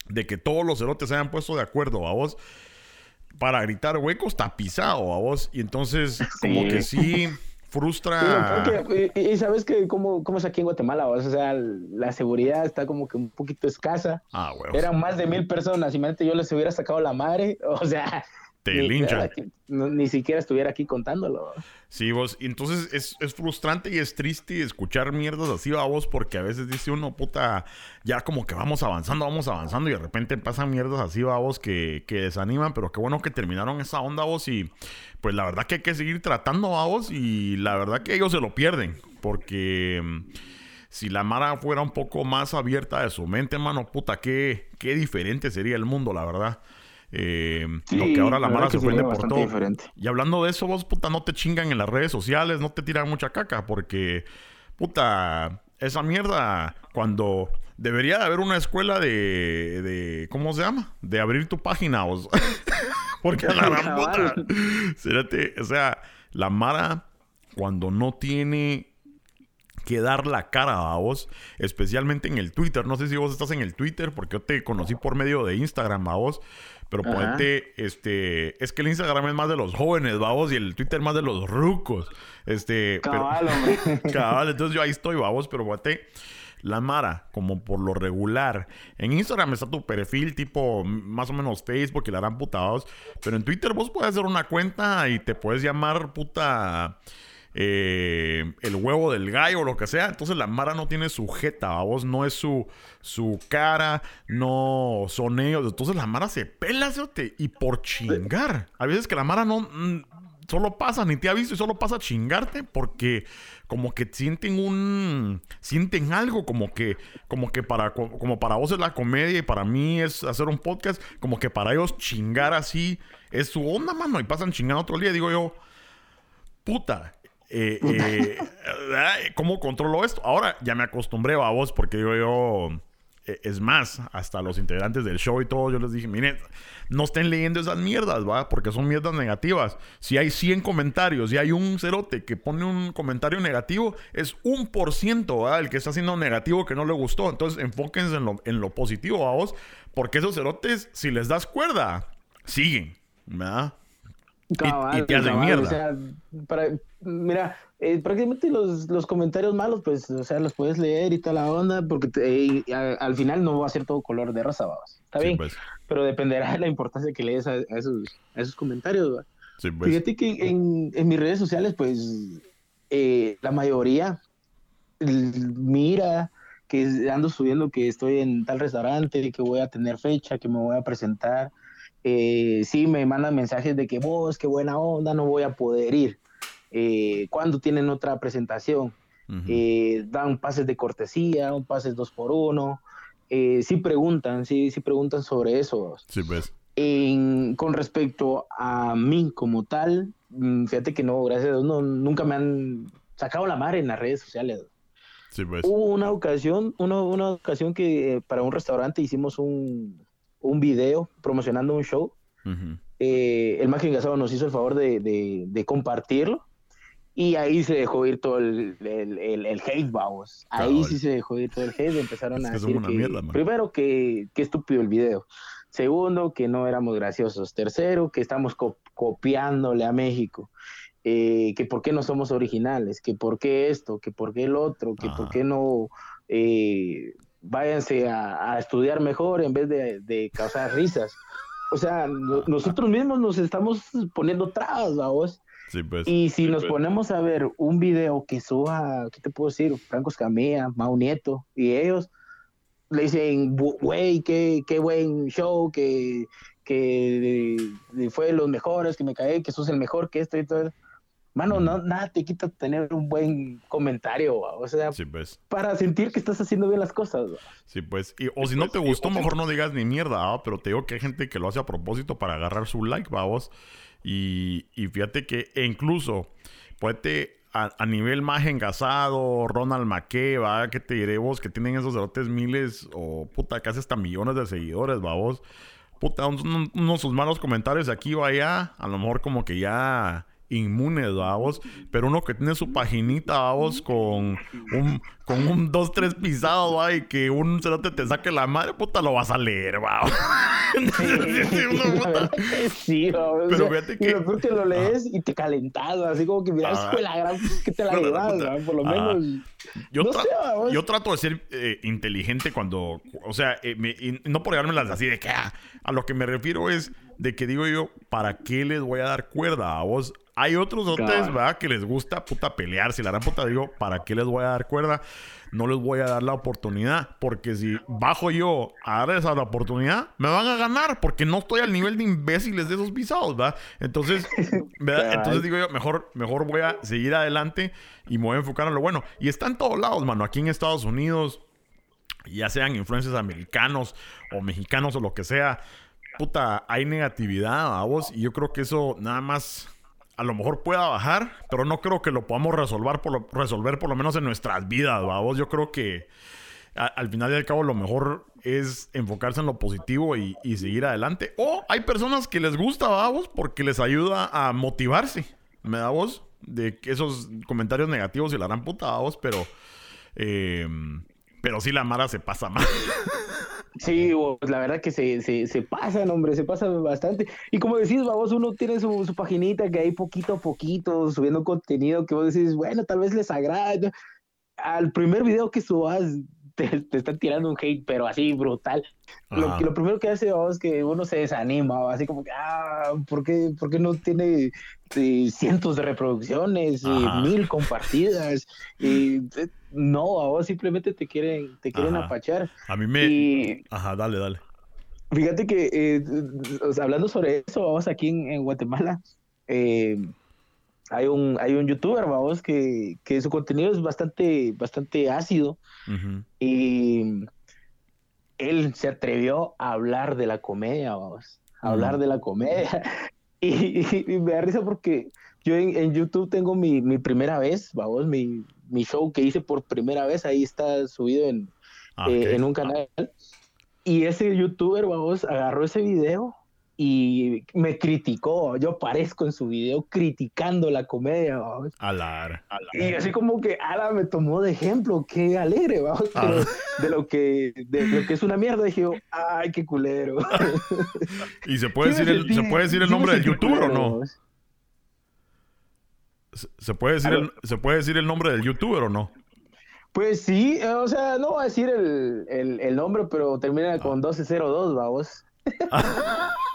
de que todos los cerotes se hayan puesto de acuerdo, vamos. Para gritar huecos tapizado, vamos. Y entonces, como que sí frustra. y, sabes que cómo, cómo es aquí en Guatemala, o sea, la seguridad está como que un poquito escasa. Ah, Eran más de mil personas, imagínate yo les hubiera sacado la madre, o sea, te linchan. ni siquiera estuviera aquí contándolo. Sí, vos. Entonces es, es, frustrante y es triste escuchar mierdas así a vos porque a veces dice uno, puta, ya como que vamos avanzando, vamos avanzando y de repente pasan mierdas así a vos que, que desaniman, pero qué bueno que terminaron esa onda vos y pues la verdad que hay que seguir tratando a vos y la verdad que ellos se lo pierden porque mm, si la Mara fuera un poco más abierta de su mente, mano, puta, qué, qué diferente sería el mundo, la verdad. Eh, lo que ahora la, mala se prende por todo. Y hablando de eso, vos, puta, no te chingan en las redes sociales, no te tiran mucha caca, porque, puta, esa mierda, cuando debería de haber una escuela de, de ¿cómo se llama? De abrir tu página, vos. porque la gran puta, o sea, la Mara, cuando no tiene que dar la cara a vos, especialmente en el Twitter. No sé si vos estás en el Twitter, porque yo te conocí por medio de Instagram a vos. Pero ponete, este, es que el Instagram es más de los jóvenes, vamos, y el Twitter más de los rucos. Este, cabal, hombre. cabal, entonces yo ahí estoy, vamos, pero ponete la Mara, como por lo regular. En Instagram está tu perfil tipo más o menos Facebook y la harán putados. Pero en Twitter vos puedes hacer una cuenta y te puedes llamar puta eh, el huevo del gallo o lo que sea. Entonces la Mara no tiene sujeta, a vos no es su, su cara, no son ellos. Entonces la Mara se pela, y por chingar. A veces que la Mara no mm, solo pasa, ni te ha visto y solo pasa a chingarte porque como que sienten un sienten algo como que como que para como para vos es la comedia y para mí es hacer un podcast, como que para ellos chingar así es su onda, mano, y pasan chingando otro día, digo yo, puta, eh, eh, ¿Cómo controlo esto? Ahora ya me acostumbré a vos porque yo, yo eh, es más, hasta los integrantes del show y todo, yo les dije, miren, no estén leyendo esas mierdas, ¿va? Porque son mierdas negativas. Si hay 100 comentarios y hay un cerote que pone un comentario negativo, es un por ciento, ¿va? El que está haciendo negativo que no le gustó. Entonces, enfóquense en lo, en lo positivo, ¿va vos? Porque esos cerotes, si les das cuerda, siguen, ¿verdad? Y, te hacen mierda. O sea, para, mira, eh, prácticamente los, los, comentarios malos, pues, o sea, los puedes leer y toda la onda, porque al final no va a ser todo color de rosa, vamos. Está bien, pues. pero dependerá de la importancia que lees a, esos, a esos, comentarios. Sí, pues. Fíjate que en, en, mis redes sociales, pues, eh, la mayoría mira que ando subiendo que estoy en tal restaurante, que voy a tener fecha, que me voy a presentar. Eh, sí, me mandan mensajes de que vos, qué buena onda, no voy a poder ir eh, cuando tienen otra presentación. Eh, dan pases de cortesía, un pases dos por uno. Eh, sí preguntan, sí, sí preguntan sobre eso. Sí, pues. con respecto a mí como tal, mm, fíjate que no, gracias a Dios, no, nunca me han sacado la madre en las redes sociales. Sí, pues. Hubo una ocasión, una, una ocasión que eh, para un restaurante hicimos un, un video promocionando un show. el Máquina Gasado nos hizo el favor de, de, de compartirlo y ahí se dejó ir todo el, el, el, hate, vamos. Ahí sí se dejó ir todo el hate. Empezaron a decir que, primero, que, que estúpido el video. Segundo, que no éramos graciosos. Tercero, que estamos copiándole a México. Eh, que por qué no somos originales, que por qué esto, que por qué el otro, que por qué no eh, váyanse a, a, estudiar mejor en vez de, de causar risas. O sea, nosotros mismos nos estamos poniendo trabas, vamos. Pues. Y si nos pues. ponemos a ver un video que suba, ¿qué te puedo decir? Franco Escamilla, Mau Nieto, y ellos le dicen, güey, qué, qué buen show, que, que fue de los mejores, que me caí, que sos el mejor, que esto y todo. Mano, no, nada te quita tener un buen comentario, o sea, pues. para sentir que estás haciendo bien las cosas. Sí, pues. o si no te gustó, mejor no digas ni mierda, pero te digo que hay gente que lo hace a propósito para agarrar su like, vamos. Y, y fíjate que incluso, puede a, nivel más engasado, Ronald McKay, va, que te diré vos, que tienen esos derotes miles o puta, casi hasta millones de seguidores, va vos. Puta, unos, unos sus malos comentarios aquí o allá, a lo mejor como que ya inmunes, vamos. Pero uno que tiene su paginita, vamos, con un, con un 2, 3 pisado, va, y que un cerote te saque la madre, puta, lo vas a leer, vamos. sí, vamos. Pero fíjate que. Pero que lo lees y te calentas, así como que miras ah, la gran que te la llevas, por lo ah, menos. Yo, yo, trato de ser eh, inteligente cuando, o sea, eh, no por las así de que ah, a lo que me refiero es de que digo yo, ¿para qué les voy a dar cuerda a vos? Hay otros dotes, ¿verdad? Que les gusta puta pelear. Si la gran puta digo, ¿para qué les voy a dar cuerda? No les voy a dar la oportunidad. Porque si bajo yo a dar esa oportunidad, me van a ganar. Porque no estoy al nivel de imbéciles de esos pisados, ¿verdad? Entonces, ¿verdad? Entonces digo yo, mejor, mejor voy a seguir adelante y me voy a enfocar en lo bueno. Y está en todos lados, mano. Aquí en Estados Unidos, ya sean influencers americanos o mexicanos o lo que sea. Puta, hay negatividad a vos. Y yo creo que eso nada más a lo mejor pueda bajar, pero no creo que lo podamos resolver por lo, resolver por lo menos en nuestras vidas, vamos. Yo creo que al final y al cabo lo mejor es enfocarse en lo positivo y, seguir adelante. O hay personas que les gusta, vamos, porque les ayuda a motivarse. Me da voz de esos comentarios negativos y la gran puta, vos, pero... Eh, pero sí la Mara se pasa mal. Sí, pues la verdad que se, se, se pasan, hombre, se pasa bastante. Y como decís, vos uno tiene su, su paginita que hay poquito a poquito subiendo contenido que vos decís, bueno, tal vez les agrada. Al primer video que subas, te, te están tirando un hate, pero así brutal. Lo, lo, primero que hace es que uno se desanima, así como que, ah, ¿por qué, por qué no tiene eh, cientos de reproducciones, mil compartidas? Y, eh, no, vos simplemente te quieren, te quieren apachar. A mí me... Ajá, dale, dale. Fíjate que eh, hablando sobre eso, vamos aquí en, Guatemala, eh, hay un hay un youtuber, vamos, que, que, su contenido es bastante, bastante ácido. Y él se atrevió a hablar de la comedia, vamos. A hablar de la comedia. Y, me da risa porque yo en, YouTube tengo mi, mi, primera vez, vamos, mi, mi show que hice por primera vez, ahí está subido en, ah, eh, en un canal. Y ese youtuber, vamos, agarró ese video y me criticó. Yo aparezco en su video criticando la comedia, vamos. Alar, Y así como que, ala, me tomó de ejemplo, qué alegre, vamos, ah. de lo que de lo que es una mierda. Dije yo, ay, qué culero. ¿Y se puede, decir el, ¿se puede decir el nombre del youtuber o no? ¿Se puede, decir el, ¿Se puede decir el nombre del youtuber o no? Pues sí, eh, o sea, no voy a decir el, el, nombre, pero termina con 1202, vamos.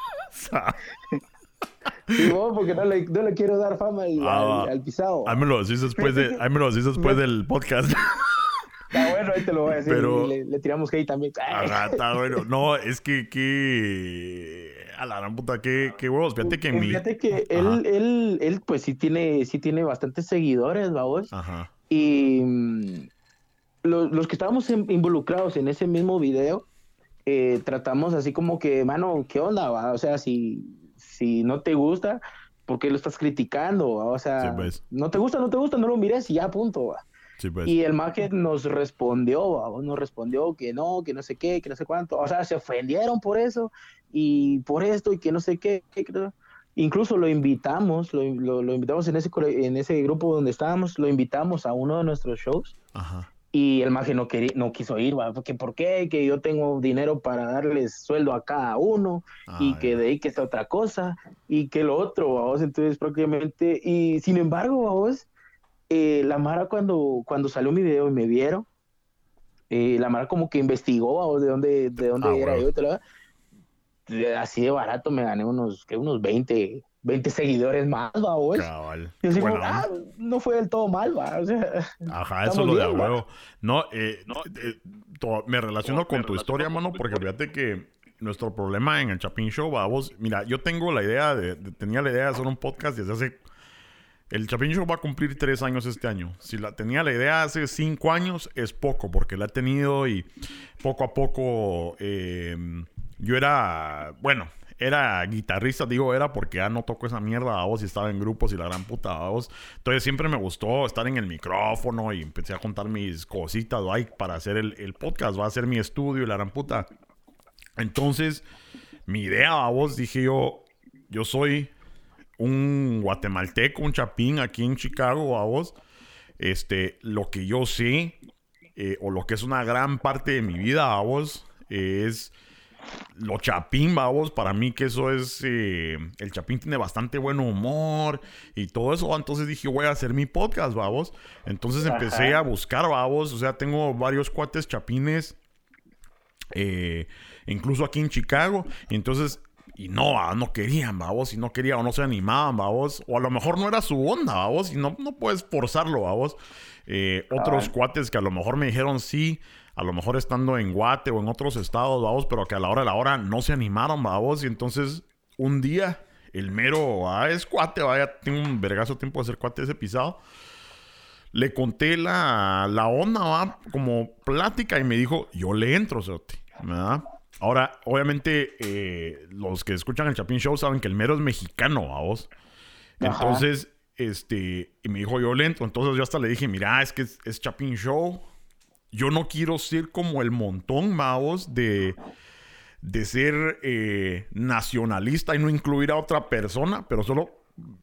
sí, vos, porque no le, no le, quiero dar fama al, ah, al, pisado. Ahí me lo decís después, de, ahí me lo decís después del podcast. Está bueno, ahí te lo voy a decir. Pero... Le, le, tiramos hate también. Ajá, está bueno. No, es que, que a la gran puta, qué, qué huevos. Fíjate que mi... Fíjate que él, él, él, pues sí tiene, sí tiene bastantes seguidores, vamos. Ajá. Y mm, los que estábamos involucrados en ese mismo video, eh, tratamos así como que, mano, ¿qué onda? Va? O sea, si, si no te gusta, ¿por qué lo estás criticando? O sea, pues. no te gusta, no te gusta, no lo mires y ya, punto. ¿va? Pues. Y el maje nos respondió, nos respondió que no, que no sé qué, que no sé cuánto. O sea, se ofendieron por eso y por esto y que no sé qué. Incluso lo invitamos, lo, lo, invitamos en ese, en ese grupo donde estábamos, lo invitamos a uno de nuestros shows. Y el maje no, quería, no quiso ir, porque ¿por qué? Que yo tengo dinero para darles sueldo a cada uno y ah, que de ahí que está otra cosa y que lo otro, vamos. Entonces, prácticamente, y sin embargo, vamos, eh, la Mara cuando, cuando salió mi video y me vieron, eh, la Mara como que investigó de dónde, de dónde ah, era yo, así de barato me gané unos, que unos 20, 20 seguidores más, va, Yo digo, ah, no fue del todo mal, va. Ajá, eso lo de huevo. No, eh, no me relaciono con tu historia, mano, porque fíjate que nuestro problema en el Chapin Show, va, vos, mira, yo tengo la idea de, tenía la idea de hacer un podcast desde hace el Chapin Show va a cumplir tres años este año. Si la tenía la idea hace cinco años, es poco, porque la he tenido y poco a poco eh, yo era, bueno, era guitarrista, digo, era porque ya no toco esa mierda a vos y estaba en grupos y la gran puta a vos. Entonces siempre me gustó estar en el micrófono y empecé a contar mis cositas para hacer el, el, podcast, va a ser mi estudio y la gran puta. Entonces, mi idea a vos, dije yo, yo soy un guatemalteco, un chapín aquí en Chicago, a vos, este, lo que yo sé, eh, o lo que es una gran parte de mi vida, a vos, es lo chapín, vos, para mí que eso es, eh, el chapín tiene bastante buen humor y todo eso, entonces dije, voy a hacer mi podcast, vamos, entonces empecé a buscar, vamos, o sea, tengo varios cuates chapines, eh, incluso aquí en Chicago, y entonces y no, no querían, vamos, y no querían, o no se animaban, vamos, o a lo mejor no era su onda, vamos, y no, no puedes forzarlo, vamos. Eh, otros cuates que a lo mejor me dijeron sí, a lo mejor estando en Guate o en otros estados, vamos, pero que a la hora de la hora no se animaron, vamos, y entonces un día el mero, ah, es cuate, vaya, tengo un vergazo tiempo de ser cuate ese pisado. Le conté la, la onda, va, como plática, y me dijo, yo le entro, ¿verdad? Ahora, obviamente, eh, los que escuchan el Chapin Show saben que el mero es mexicano, vos. Entonces, este, y me dijo yo lento. Entonces yo hasta le dije, mira, es que es, Chapin Show. Yo no quiero ser como el montón, vos, de, de ser eh, nacionalista y no incluir a otra persona, pero solo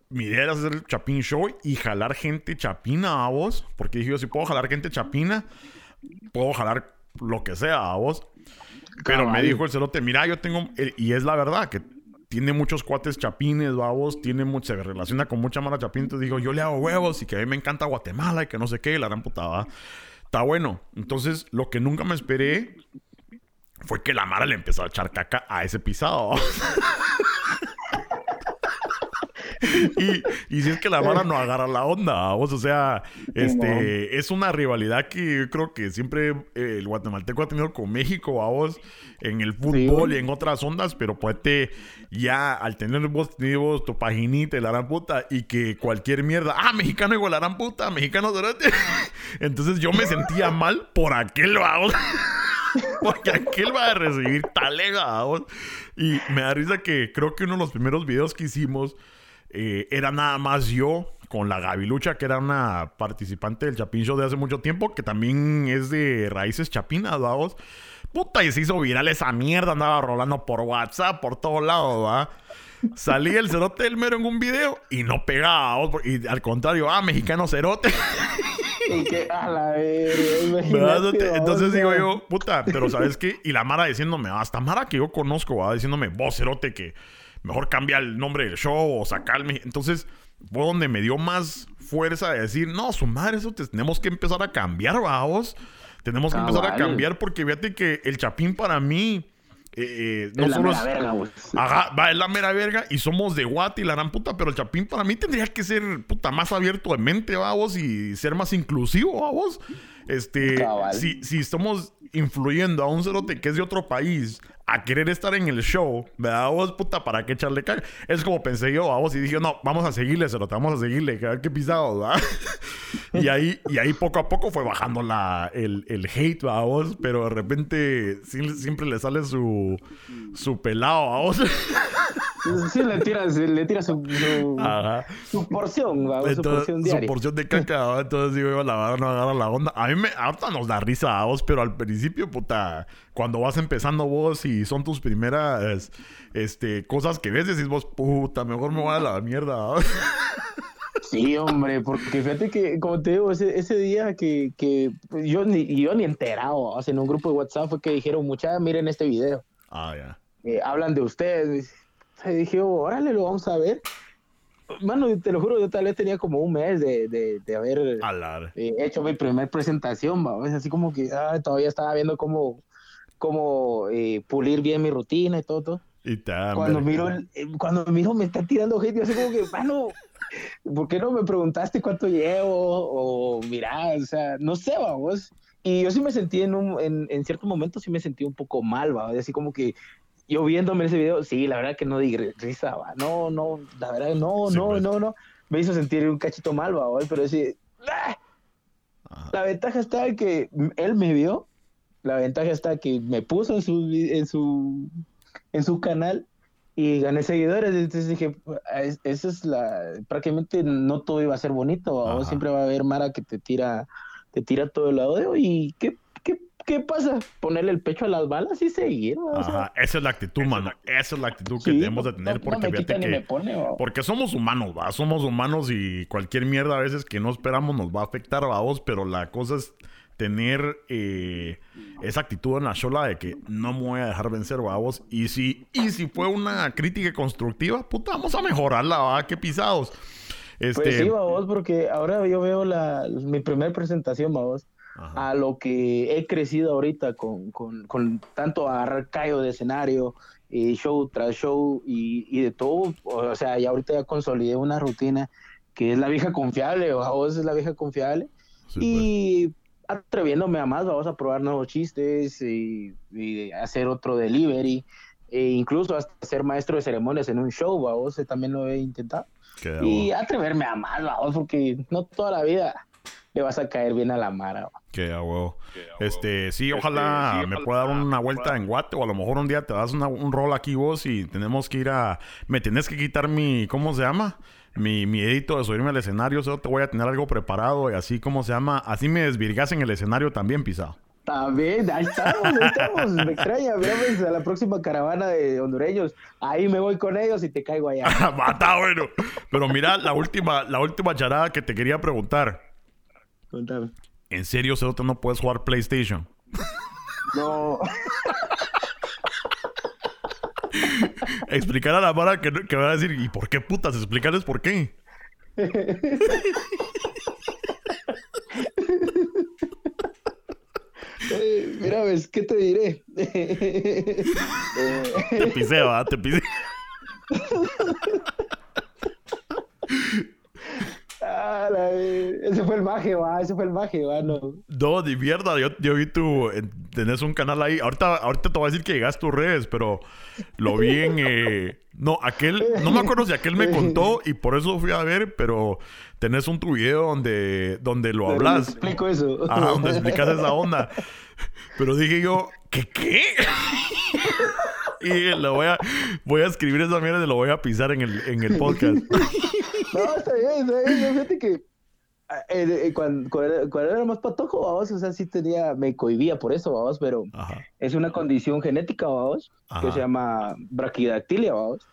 mi idea era hacer el Chapin Show y jalar gente chapina a vos. Porque dije yo, si puedo jalar gente chapina, puedo jalar lo que sea a vos. Pero me dijo el celote, mira, yo tengo, y es la verdad, que tiene muchos cuates chapines, babos, tiene mucho, se relaciona con mucha mala chapín. Entonces digo, yo le hago huevos y que a mí me encanta Guatemala y que no sé qué, la gran putada. Está bueno. Entonces, lo que nunca me esperé fue que la Mara le empezó a echar caca a ese pisado. y, si es que la Mara no agarra la onda, vamos, o sea, este, es una rivalidad que yo creo que siempre eh, el guatemalteco ha tenido con México, vamos, en el fútbol y en otras ondas, pero pues ya al tener vos tenido tu paginita y la gran puta y que cualquier mierda, ah, mexicano igual la gran puta, mexicano. Entonces yo me sentía mal por aquel, vamos. Porque aquel va a recibir talega. Y me da risa que creo que uno de los primeros videos que hicimos eh, era nada más yo con la Gavilucha, que era una participante del Chapín Show de hace mucho tiempo, que también es de raíces chapinas, vamos. Puta, y se hizo viral esa mierda, andaba rolando por WhatsApp, por todos lados, ¿va? Salía el cerote del mero en un video y no pegaba, y al contrario, ah, mexicano cerote. Y que, a la Entonces digo yo, puta, pero ¿sabes qué? Y la Mara diciéndome, hasta Mara que yo conozco, va diciéndome, vos cerote, que mejor cambia el nombre del show o sacarme. Entonces, fue donde me dio más fuerza de decir, no, su madre, eso tenemos que empezar a cambiar, vamos. Tenemos que empezar a cambiar porque fíjate que el Chapín para mí. Eh, eh no es la mera verga, Ajá, va, es la mera verga y somos de Guati y la gran puta, pero el Chapín para mí tendría que ser puta más abierto de mente, vamos, y ser más inclusivo, vamos. Este, si, si estamos influyendo a un cerote que es de otro país a querer estar en el show, ¿verdad? Vos, puta, ¿para qué echarle caga? Es como pensé yo, a vos, y dije, no, vamos a seguirle, cerote, vamos a seguirle, a ver qué pisado, ¿verdad? y, ahí, y ahí poco a poco fue bajando la, el, el hate, ¿verdad? Vos, pero de repente siempre le sale su, su pelado, a vos. Sí, le tira, le tira su, su, porción, su porción diaria. Su porción de caca, entonces digo, la verdad no agarra la onda. A mí me, hasta nos da risa a vos, pero al principio, puta, cuando vas empezando vos y son tus primeras este, cosas que ves, decís vos, puta, mejor me voy a la mierda. Sí, hombre, porque fíjate que, como te digo, ese, ese día que, que yo, ni, yo ni enterado, en un grupo de WhatsApp fue que dijeron, mucha, miren este video. Ah, ya. Eh, hablan de ustedes. Y dije, órale, lo vamos a ver. Mano, te lo juro, yo tal vez tenía como un mes de, de, haber eh, hecho mi primera presentación, ¿va? así como que ah, todavía estaba viendo cómo, cómo eh, pulir bien mi rutina y todo. todo. Y cuando miro, eh, cuando miro me está tirando gente, yo así como que, mano, ¿por qué no me preguntaste cuánto llevo? O mira, o sea, no sé, vamos. Y yo sí me sentí en un, en, en cierto momento sí me sentí un poco mal, ¿va? así como que yo viéndome ese video, sí, la verdad que no di risa, ¿va? no, no, la verdad, no, no, pues. no, no, me hizo sentir un cachito mal, ¿va? pero sí, ¡ah! la ventaja está en que él me vio, la ventaja está que me puso en su, en su, en su canal y gané seguidores, entonces dije, esa es la, prácticamente no todo iba a ser bonito, siempre va a haber Mara que te tira, te tira todo el lado y qué ¿qué pasa? Ponerle el pecho a las balas y seguir. Ajá, esa es la actitud, mano. Esa es la actitud que debemos de tener porque que, porque somos humanos, va, somos humanos y cualquier mierda a veces que no esperamos nos va a afectar a vos, pero la cosa es tener eh, esa actitud en la chola de que no me voy a dejar vencer, vos. Y si, y si fue una crítica constructiva, puta, vamos a mejorarla, va, qué pisados. Este... Pues sí, vos, porque ahora yo veo la, mi primera presentación, vos a lo que he crecido ahorita con, con, con tanto arcayo de escenario, y show tras show y, y, de todo. O sea, ya ahorita ya consolidé una rutina que es la vieja confiable, vos es la vieja confiable. y pues. atreviéndome a más, vamos a probar nuevos chistes y, hacer otro delivery. E incluso hasta ser maestro de ceremonias en un show, vos también lo he intentado. Y atreverme a más, vamos, porque no toda la vida le vas a caer bien a la mara. Que a huevo. Este, sí, ojalá me pueda dar una vuelta en Guate o a lo mejor un día te das un rol aquí vos y tenemos que ir a... Me tienes que quitar mi... ¿Cómo se llama? Mi, mi edito de subirme al escenario. O te voy a tener algo preparado y así, ¿cómo se llama? Así me desvirgas en el escenario también, pisado. También, ahí estamos, ahí estamos. Me extraña, veamos a la próxima caravana de hondureños. Ahí me voy con ellos y te caigo allá. Está bueno. Pero mira, la última, la última charada que te quería preguntar. ¿En serio, Cerote, no puedes jugar PlayStation? No. Explicar a la Mara que, que va a decir, ¿y por qué putas? Explicarles por qué. mira, ves, ¿qué te diré? te pisé, va, te pisé. Ese fue el maje, va, ese fue el maje, va, no. No, de mierda, yo, yo vi tu, tenés un canal ahí, ahorita, ahorita te voy a decir que llegas tus redes, pero lo vi en, eh, no, aquel, no me acuerdo si aquel me contó y por eso fui a ver, pero tenés un tu video donde, donde lo hablas. explico eso. Ajá, donde explicas esa onda. Pero dije yo, ¿qué qué? y lo voy a, voy a escribir esa mierda y lo voy a pisar en el, en el podcast. No, está bien, está bien. Fíjate que eh, eh, cuando, cuando, era más patojo, vamos, o sea, sí tenía, me cohibía por eso, vamos, pero es una condición genética, vamos, que se llama braquidactilia, vamos.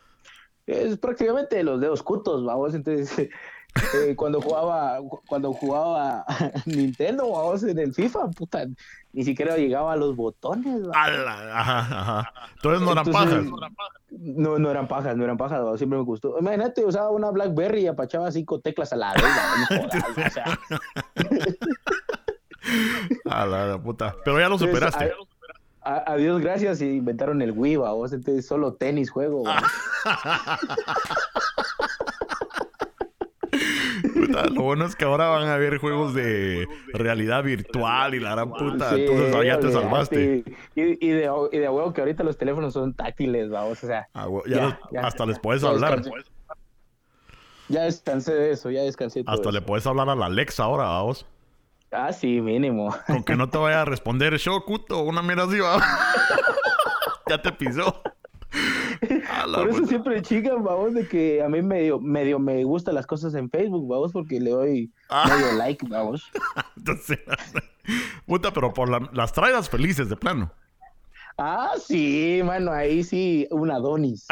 Es prácticamente los dedos curtos, vamos, entonces eh, cuando jugaba cuando jugaba Nintendo vamos en el FIFA puta ni siquiera llegaba a los botones ajá, ajá. entonces no eran pajas. no no eran pajas no eran pajas siempre me gustó. Imagínate usaba una BlackBerry y apachaba cinco teclas a la vez a la, puta. Pero ya lo superaste. adiós gracias y inventaron el Wii vos entonces solo tenis juego lo bueno es que ahora van a haber juegos de realidad virtual y la gran puta. Entonces ya te salvaste. Y, y, de, y de huevo que ahorita los teléfonos son táctiles, vamos. O sea, ah, ya, hasta les puedes hablar. Ya descansé de eso, ya descansé. Hasta le puedes hablar a la Alexa ahora, vamos. Ah, sí, mínimo. Con que no te vaya a responder Shokuto, una mierda así, va. ya te pisó. Por eso siempre chican, vamos, de que a mí medio, medio me gustan las cosas en Facebook, vamos, porque le doy ah. medio like, vamos. Entonces, puta, pero por las traidas felices de plano. Ah, sí, mano, ahí sí, una Adonis.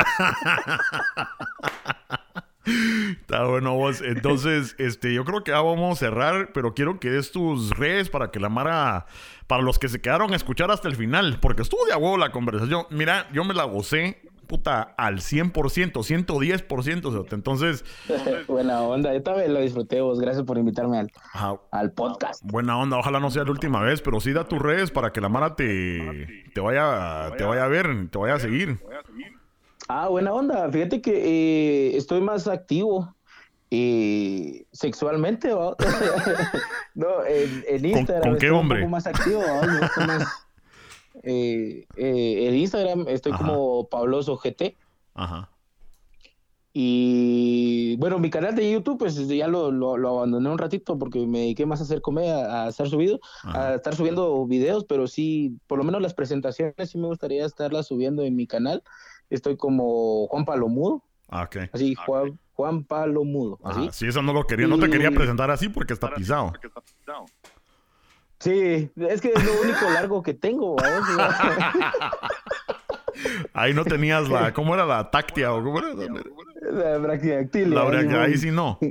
Está bueno vos. Entonces, este, yo creo que ya vamos a cerrar, pero quiero que des tus redes para que la Mara, para los que se quedaron a escuchar hasta el final, porque estuvo de huevo la conversación. Mira, yo me la gocé puta, al 100%, 110%. Entonces... Buena onda. Yo también lo disfruté vos. Gracias por invitarme al, al podcast. Buena onda. Ojalá no sea la última vez, pero sí da tus redes para que la Mara te, te, vaya, te vaya a ver, te vaya a seguir. Ah, buena onda. Fíjate que eh, estoy más activo eh, sexualmente, no, en, Instagram. ¿Con, qué hombre? Un poco más activo, eh, eh, en Instagram estoy como Pabloso GT. Ajá. Y bueno, mi canal de YouTube, pues ya lo, lo, abandoné un ratito porque me dediqué más a hacer comedia, a estar subido, a estar subiendo videos, pero sí, por lo menos las presentaciones sí me gustaría estarlas subiendo en mi canal. Estoy como Juan Palomudo. Ah, ok. Así, Juan, Juan Palomudo. Así. sí, eso no lo quería, no te quería presentar así porque está pisado. Sí, es que es lo único largo que tengo. Ahí no tenías la, ¿cómo era la táctea o cómo era? La braquiactilia. La braquiactilia, ahí sí no.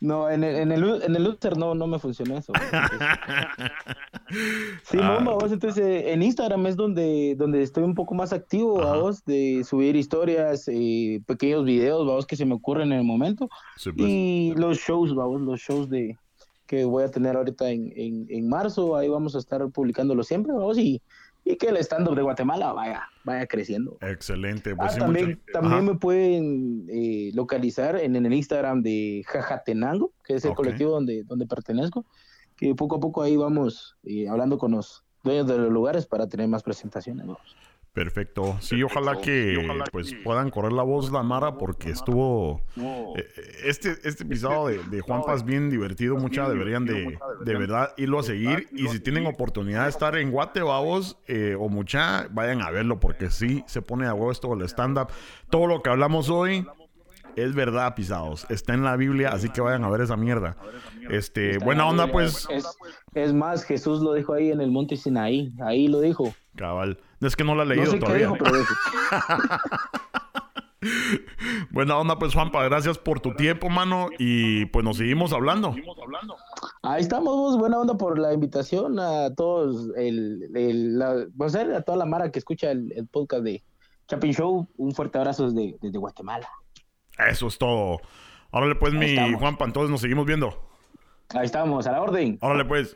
No, en el, en el, en el no, no me funcionó eso. sí, ah. vos, entonces en Instagram es donde, donde estoy un poco más activo, vos, de subir historias, eh, pequeños videos, vamos, que se me ocurren en el momento. Pues. Y los shows, vamos, los shows de, que voy a tener ahorita en, en, en marzo. Ahí vamos a estar publicándolo siempre, vamos, y, y que el stand-up de Guatemala vaya, vaya creciendo. Excelente. Pues ah, también también me pueden eh, localizar en, en, el Instagram de Jajatenango, que es el colectivo donde, donde pertenezco, que poco a poco ahí vamos eh, hablando con los dueños de los lugares para tener más presentaciones. Vamos. Perfecto. Sí, ojalá que pues puedan correr la voz la Mara porque estuvo eh, este este episodio de, de Juan Paz bien divertido, mucha deberían de, de verdad irlo a seguir y si tienen oportunidad de estar en Guate, eh, o mucha, vayan a verlo porque sí se pone a huevo esto del stand up. Todo lo que hablamos hoy es verdad, pisados. Está en la Biblia, así que vayan a ver esa mierda. Este, buena onda, pues. Es, más, Jesús lo dijo ahí en el monte Sinaí. Ahí lo dijo. Cabal. Es que no la he leído todavía. Buena onda, pues Juanpa, gracias por tu tiempo, mano. Y pues nos seguimos hablando. Ahí estamos, buena onda por la invitación a todos, el, el la, pues, a toda la mara que escucha el, podcast de Chapin Show. Un fuerte abrazo desde, desde Guatemala. Eso es todo. Órale pues, mi Juanpa, entonces nos seguimos viendo. Ahí estamos, a la orden. Órale pues.